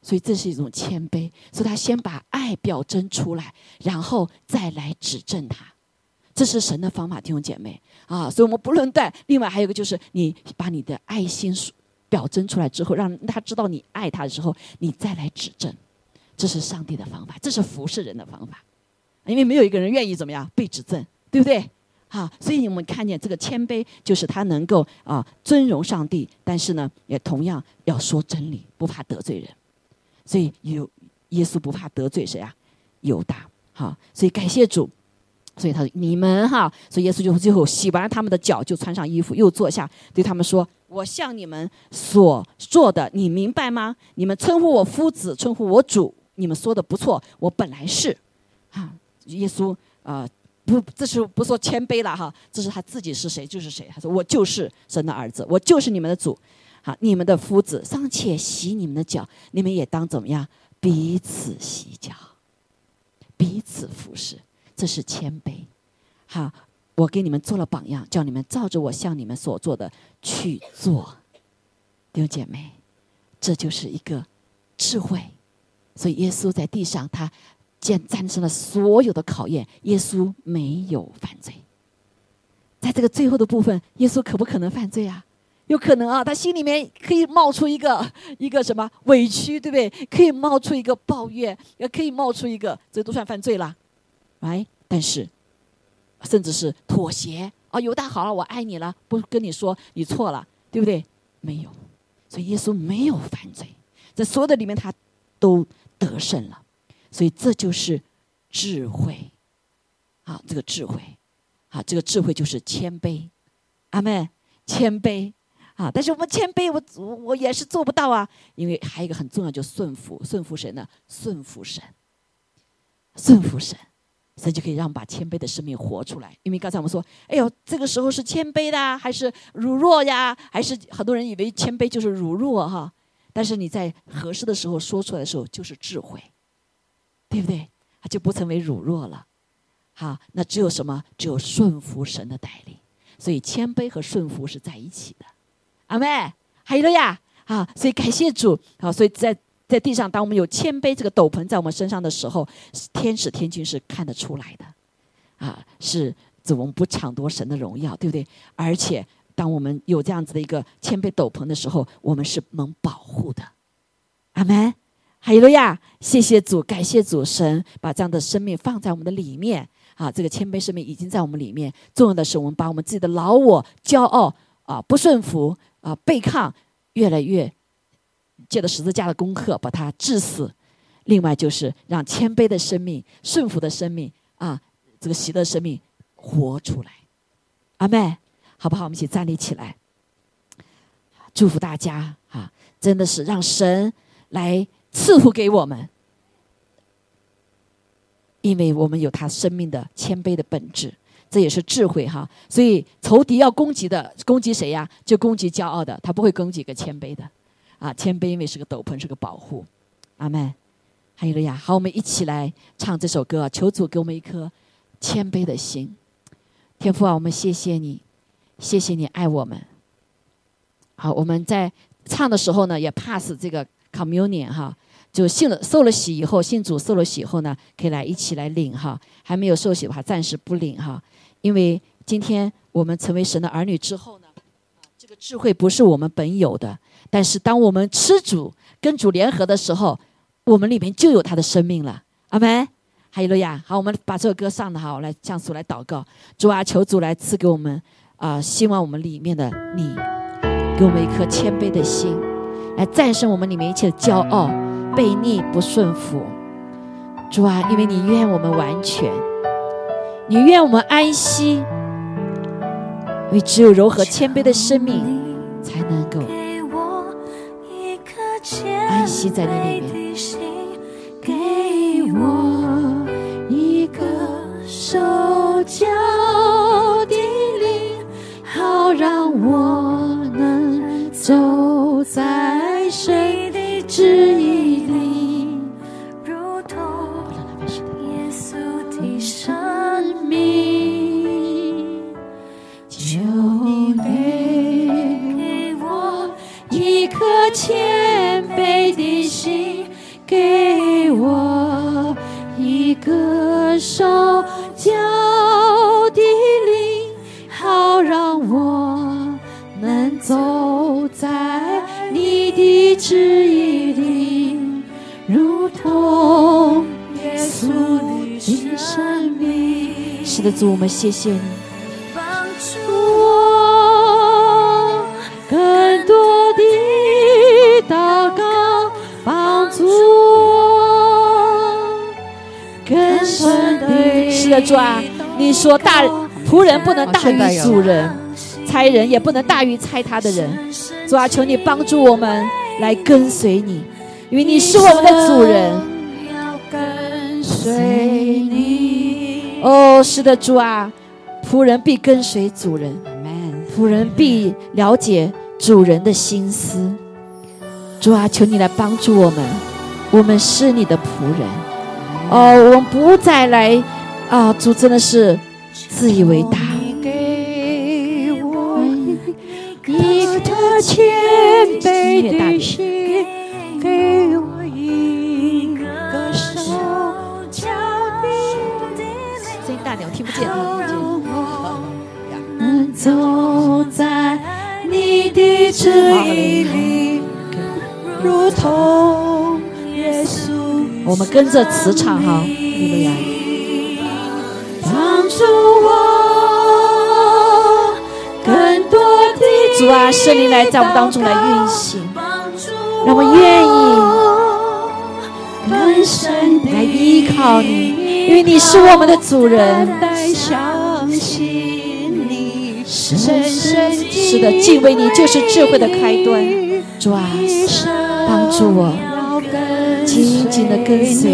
所以这是一种谦卑，所以他先把爱表征出来，然后再来指正他。这是神的方法，弟兄姐妹啊！所以我们不论断。另外还有一个就是，你把你的爱心表征出来之后，让他知道你爱他的时候，你再来指正。这是上帝的方法，这是服侍人的方法。因为没有一个人愿意怎么样被指正，对不对？好，所以我们看见这个谦卑，就是他能够啊尊荣上帝，但是呢，也同样要说真理，不怕得罪人。所以有耶稣不怕得罪谁啊？犹大，好，所以感谢主。所以他说：“你们哈，所以耶稣就最后洗完他们的脚，就穿上衣服，又坐下，对他们说：‘我向你们所做的，你明白吗？你们称呼我夫子，称呼我主，你们说的不错。我本来是，哈，耶稣啊，不，这是不说谦卑了哈，这是他自己是谁就是谁。他说：‘我就是神的儿子，我就是你们的主。’”好，你们的夫子尚且洗你们的脚，你们也当怎么样？彼此洗脚，彼此服侍，这是谦卑。好，我给你们做了榜样，叫你们照着我向你们所做的去做。弟兄姐妹，这就是一个智慧。所以耶稣在地上，他见战胜了所有的考验，耶稣没有犯罪。在这个最后的部分，耶稣可不可能犯罪啊？有可能啊，他心里面可以冒出一个一个什么委屈，对不对？可以冒出一个抱怨，也可以冒出一个，这都算犯罪了，哎，但是，甚至是妥协啊，犹大好了，我爱你了，不跟你说你错了，对不对？没有，所以耶稣没有犯罪，在所有的里面他都得胜了，所以这就是智慧，啊，这个智慧，啊，这个智慧就是谦卑，阿门，谦卑。啊！但是我们谦卑，我我也是做不到啊。因为还有一个很重要，就顺服，顺服神呢？顺服神，顺服神，神就可以让我们把谦卑的生命活出来。因为刚才我们说，哎呦，这个时候是谦卑的，还是辱弱呀？还是很多人以为谦卑就是辱弱哈？但是你在合适的时候说出来的时候，就是智慧，对不对？它就不成为辱弱了。好，那只有什么？只有顺服神的带领。所以谦卑和顺服是在一起的。阿妹，还有了呀！啊，所以感谢主，好，所以在在地上，当我们有谦卑这个斗篷在我们身上的时候，天使天君是看得出来的，啊，是主我们不抢夺神的荣耀，对不对？而且，当我们有这样子的一个谦卑斗篷的时候，我们是能保护的。阿门，还有了呀！谢谢主，感谢主神把这样的生命放在我们的里面，啊，这个谦卑生命已经在我们里面。重要的是，我们把我们自己的老我、骄傲啊、不顺服。啊，背抗越来越借着十字架的功课把它治死。另外就是让谦卑的生命、顺服的生命啊，这个喜乐生命活出来。阿妹，好不好？我们一起站立起来，祝福大家啊！真的是让神来赐福给我们，因为我们有他生命的谦卑的本质。这也是智慧哈，所以仇敌要攻击的，攻击谁呀？就攻击骄傲的，他不会攻击一个谦卑的，啊，谦卑因为是个斗篷，是个保护。阿门。还有了呀，好，我们一起来唱这首歌，求主给我们一颗谦卑的心。天父啊，我们谢谢你，谢谢你爱我们。好，我们在唱的时候呢，也 pass 这个 communion 哈。就信了受了洗以后，信主受了洗以后呢，可以来一起来领哈。还没有受洗的话，暂时不领哈。因为今天我们成为神的儿女之后呢，这个智慧不是我们本有的。但是当我们吃主跟主联合的时候，我们里面就有他的生命了。阿门。还有路亚，好，我们把这首歌上的哈，我来向主来祷告。主啊，求主来赐给我们啊，希望我们里面的你，给我们一颗谦卑的心，来战胜我们里面一切的骄傲。悖逆不顺服，主啊，因为你愿我们完全，你愿我们安息，因为只有柔和谦卑的生命，才能够安息在那里面给我一个手脚的灵好让我能走在谁的记忆里如同耶稣的生命求你给我一颗钱是的，主，我们谢谢你。帮助我更多的祷告，帮助我更深的。是的，主啊，你说大仆人不能大于主人，差人也不能大于差他的人。主啊，求你帮助我们来跟随你，因为你是我们的主人。要跟随你。哦，是的，主啊，仆人必跟随主人，仆人必了解主人的心思。主啊，求你来帮助我们，我们是你的仆人。哦，我们不再来啊，主真的是自以为大。你给我一颗谦卑的心，见。让我能走在你的旨意里，如同耶稣。我们跟着磁场哈，你们来。帮助我更多的主啊，圣灵来在我们当中来运行，帮助让我们愿意更深的来依靠你，因为你是我们的主人。相信你，深深是的，敬畏你就是智慧的开端。主啊，帮助我紧紧的跟随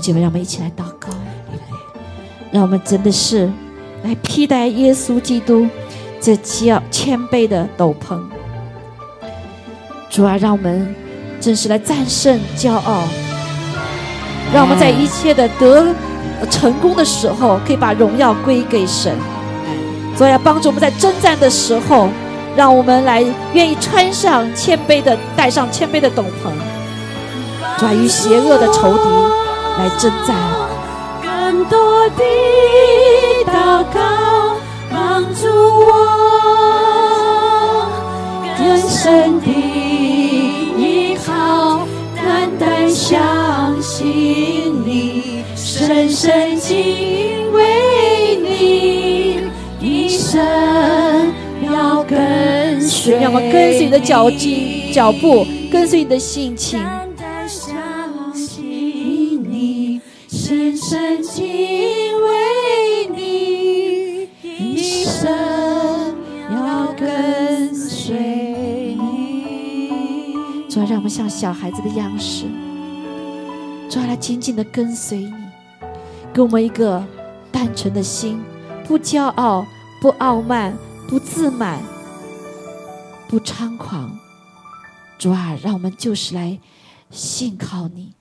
姐妹，让我们一起来祷告，让我们真的是来披戴耶稣基督这骄谦卑的斗篷。主啊，让我们真是来战胜骄傲，让我们在一切的得成功的时候，可以把荣耀归给神。主啊，帮助我们在征战的时候，让我们来愿意穿上谦卑的，戴上谦卑的斗篷。主啊，与邪恶的仇敌来征战。更多的祷告，帮助我更深的依靠，单单相信你，深深敬畏你，一生要跟随。让我们跟随你的脚迹、脚步，跟随你的性情。像小孩子的样式，主啊，来紧紧的跟随你，给我们一个单纯的心，不骄傲，不傲慢，不自满，不猖狂。主啊，让我们就是来信靠你。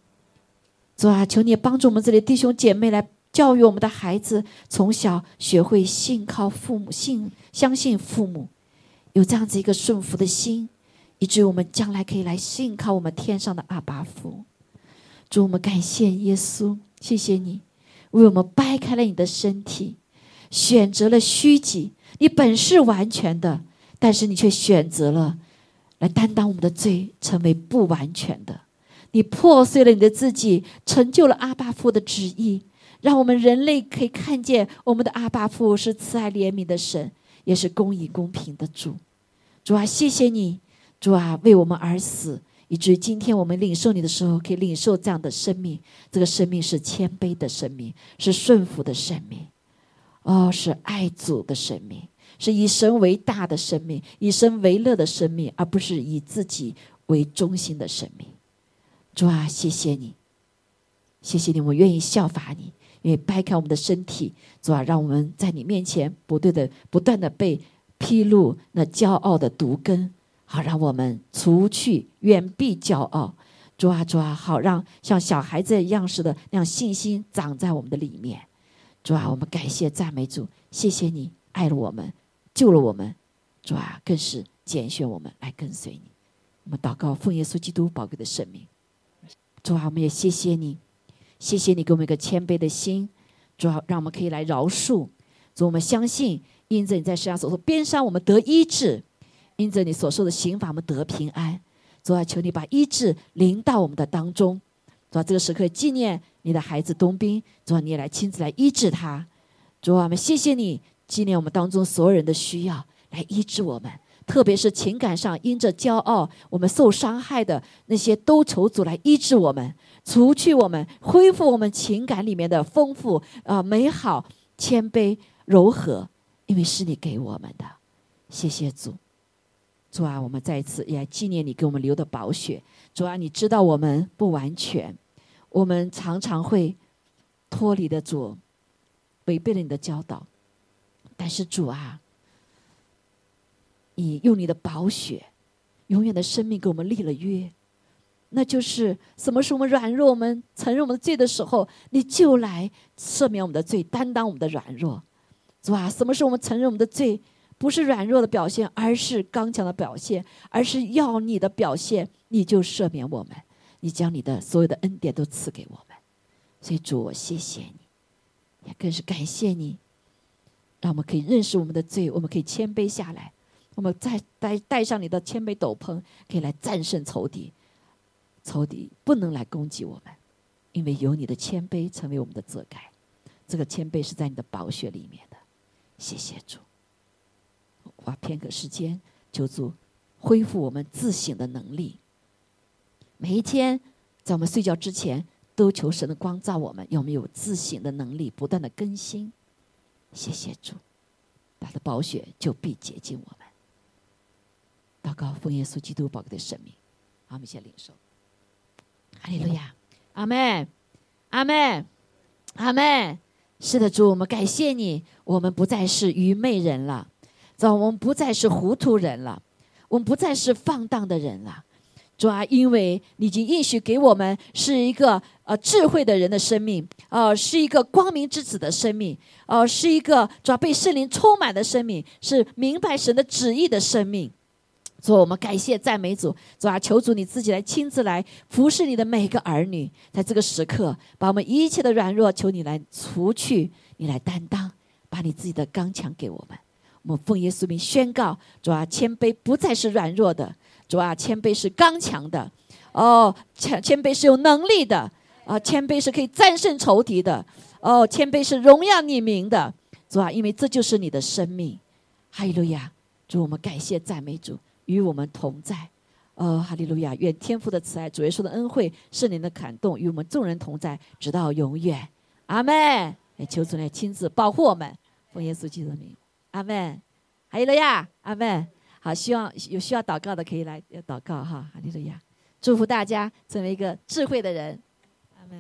主啊，求你帮助我们这里弟兄姐妹来教育我们的孩子，从小学会信靠父母，信相信父母，有这样子一个顺服的心。以至于我们将来可以来信靠我们天上的阿爸父。主，我们感谢耶稣，谢谢你为我们掰开了你的身体，选择了虚己。你本是完全的，但是你却选择了来担当我们的罪，成为不完全的。你破碎了你的自己，成就了阿爸父的旨意，让我们人类可以看见我们的阿爸父是慈爱怜悯的神。也是公义公平的主。主啊，谢谢你，主啊，为我们而死，以至于今天我们领受你的时候，可以领受这样的生命。这个生命是谦卑的生命，是顺服的生命，哦，是爱主的生命，是以神为大的生命，以神为乐的生命，而不是以自己为中心的生命。主啊，谢谢你，谢谢你，我愿意效法你，愿意掰开我们的身体，主啊，让我们在你面前不断的、不断的被披露那骄傲的毒根，好让我们除去、远避骄傲。主啊，主啊，好让像小孩子一样似的那样信心长在我们的里面。主啊，我们感谢赞美主，谢谢你爱了我们，救了我们。主啊，更是拣选我们来跟随你。我们祷告，奉耶稣基督宝贵的生命。主啊，我们也谢谢你，谢谢你给我们一个谦卑的心。主啊，让我们可以来饶恕。主，我们相信，因着你在世上所说鞭伤，我们得医治；因着你所受的刑罚，我们得平安。主啊，求你把医治临到我们的当中。主啊，这个时刻纪念你的孩子冬兵。主啊，你也来亲自来医治他。主啊，我们谢谢你纪念我们当中所有人的需要，来医治我们。特别是情感上因着骄傲，我们受伤害的那些，都求主来医治我们，除去我们，恢复我们情感里面的丰富啊、美好、谦卑、柔和，因为是你给我们的。谢谢主，主啊，我们再一次也纪念你给我们留的宝血。主啊，你知道我们不完全，我们常常会脱离的主，违背了你的教导，但是主啊。你用你的宝血，永远的生命给我们立了约，那就是什么时候我们软弱，我们承认我们的罪的时候，你就来赦免我们的罪，担当我们的软弱，主啊？什么时候我们承认我们的罪，不是软弱的表现，而是刚强的表现，而是要你的表现，你就赦免我们，你将你的所有的恩典都赐给我们。所以主，我谢谢你，也更是感谢你，让我们可以认识我们的罪，我们可以谦卑下来。我们再带带上你的谦卑斗篷，可以来战胜仇敌。仇敌不能来攻击我们，因为有你的谦卑成为我们的遮盖。这个谦卑是在你的宝血里面的。谢谢主。花片刻时间，求主恢复我们自省的能力。每一天，在我们睡觉之前，都求神的光照我们，有没有自省的能力，不断的更新。谢谢主，他的宝血就必洁净我们。祷告，奉耶稣基督宝贵的生命，好，我们先领受。哈利路亚，阿门，阿门，阿门。是的，主，我们感谢你，我们不再是愚昧人了，主，我们不再是糊涂人了，我们不再是放荡的人了。主啊，因为你已经应许给我们是一个呃智慧的人的生命，呃，是一个光明之子的生命，呃，是一个主要被圣灵充满的生命，是明白神的旨意的生命。主，我们感谢赞美主，主啊，求主你自己来亲自来服侍你的每个儿女，在这个时刻，把我们一切的软弱，求你来除去，你来担当，把你自己的刚强给我们。我们奉耶稣名宣告，主啊，谦卑不再是软弱的，主啊，谦卑是刚强的，哦，谦谦卑是有能力的，啊，谦卑是可以战胜仇敌的，哦，谦卑是荣耀你名的，主啊，因为这就是你的生命。哈利路亚，主，我们感谢赞美主。与我们同在，哦，哈利路亚！愿天父的慈爱、主耶稣的恩惠、圣灵的感动与我们众人同在，直到永远。阿门！求主来亲自保护我们，奉耶稣基督的名，阿门！哈利路亚，阿门！好，希望有需要祷告的可以来祷告哈，哈利路亚！祝福大家成为一个智慧的人。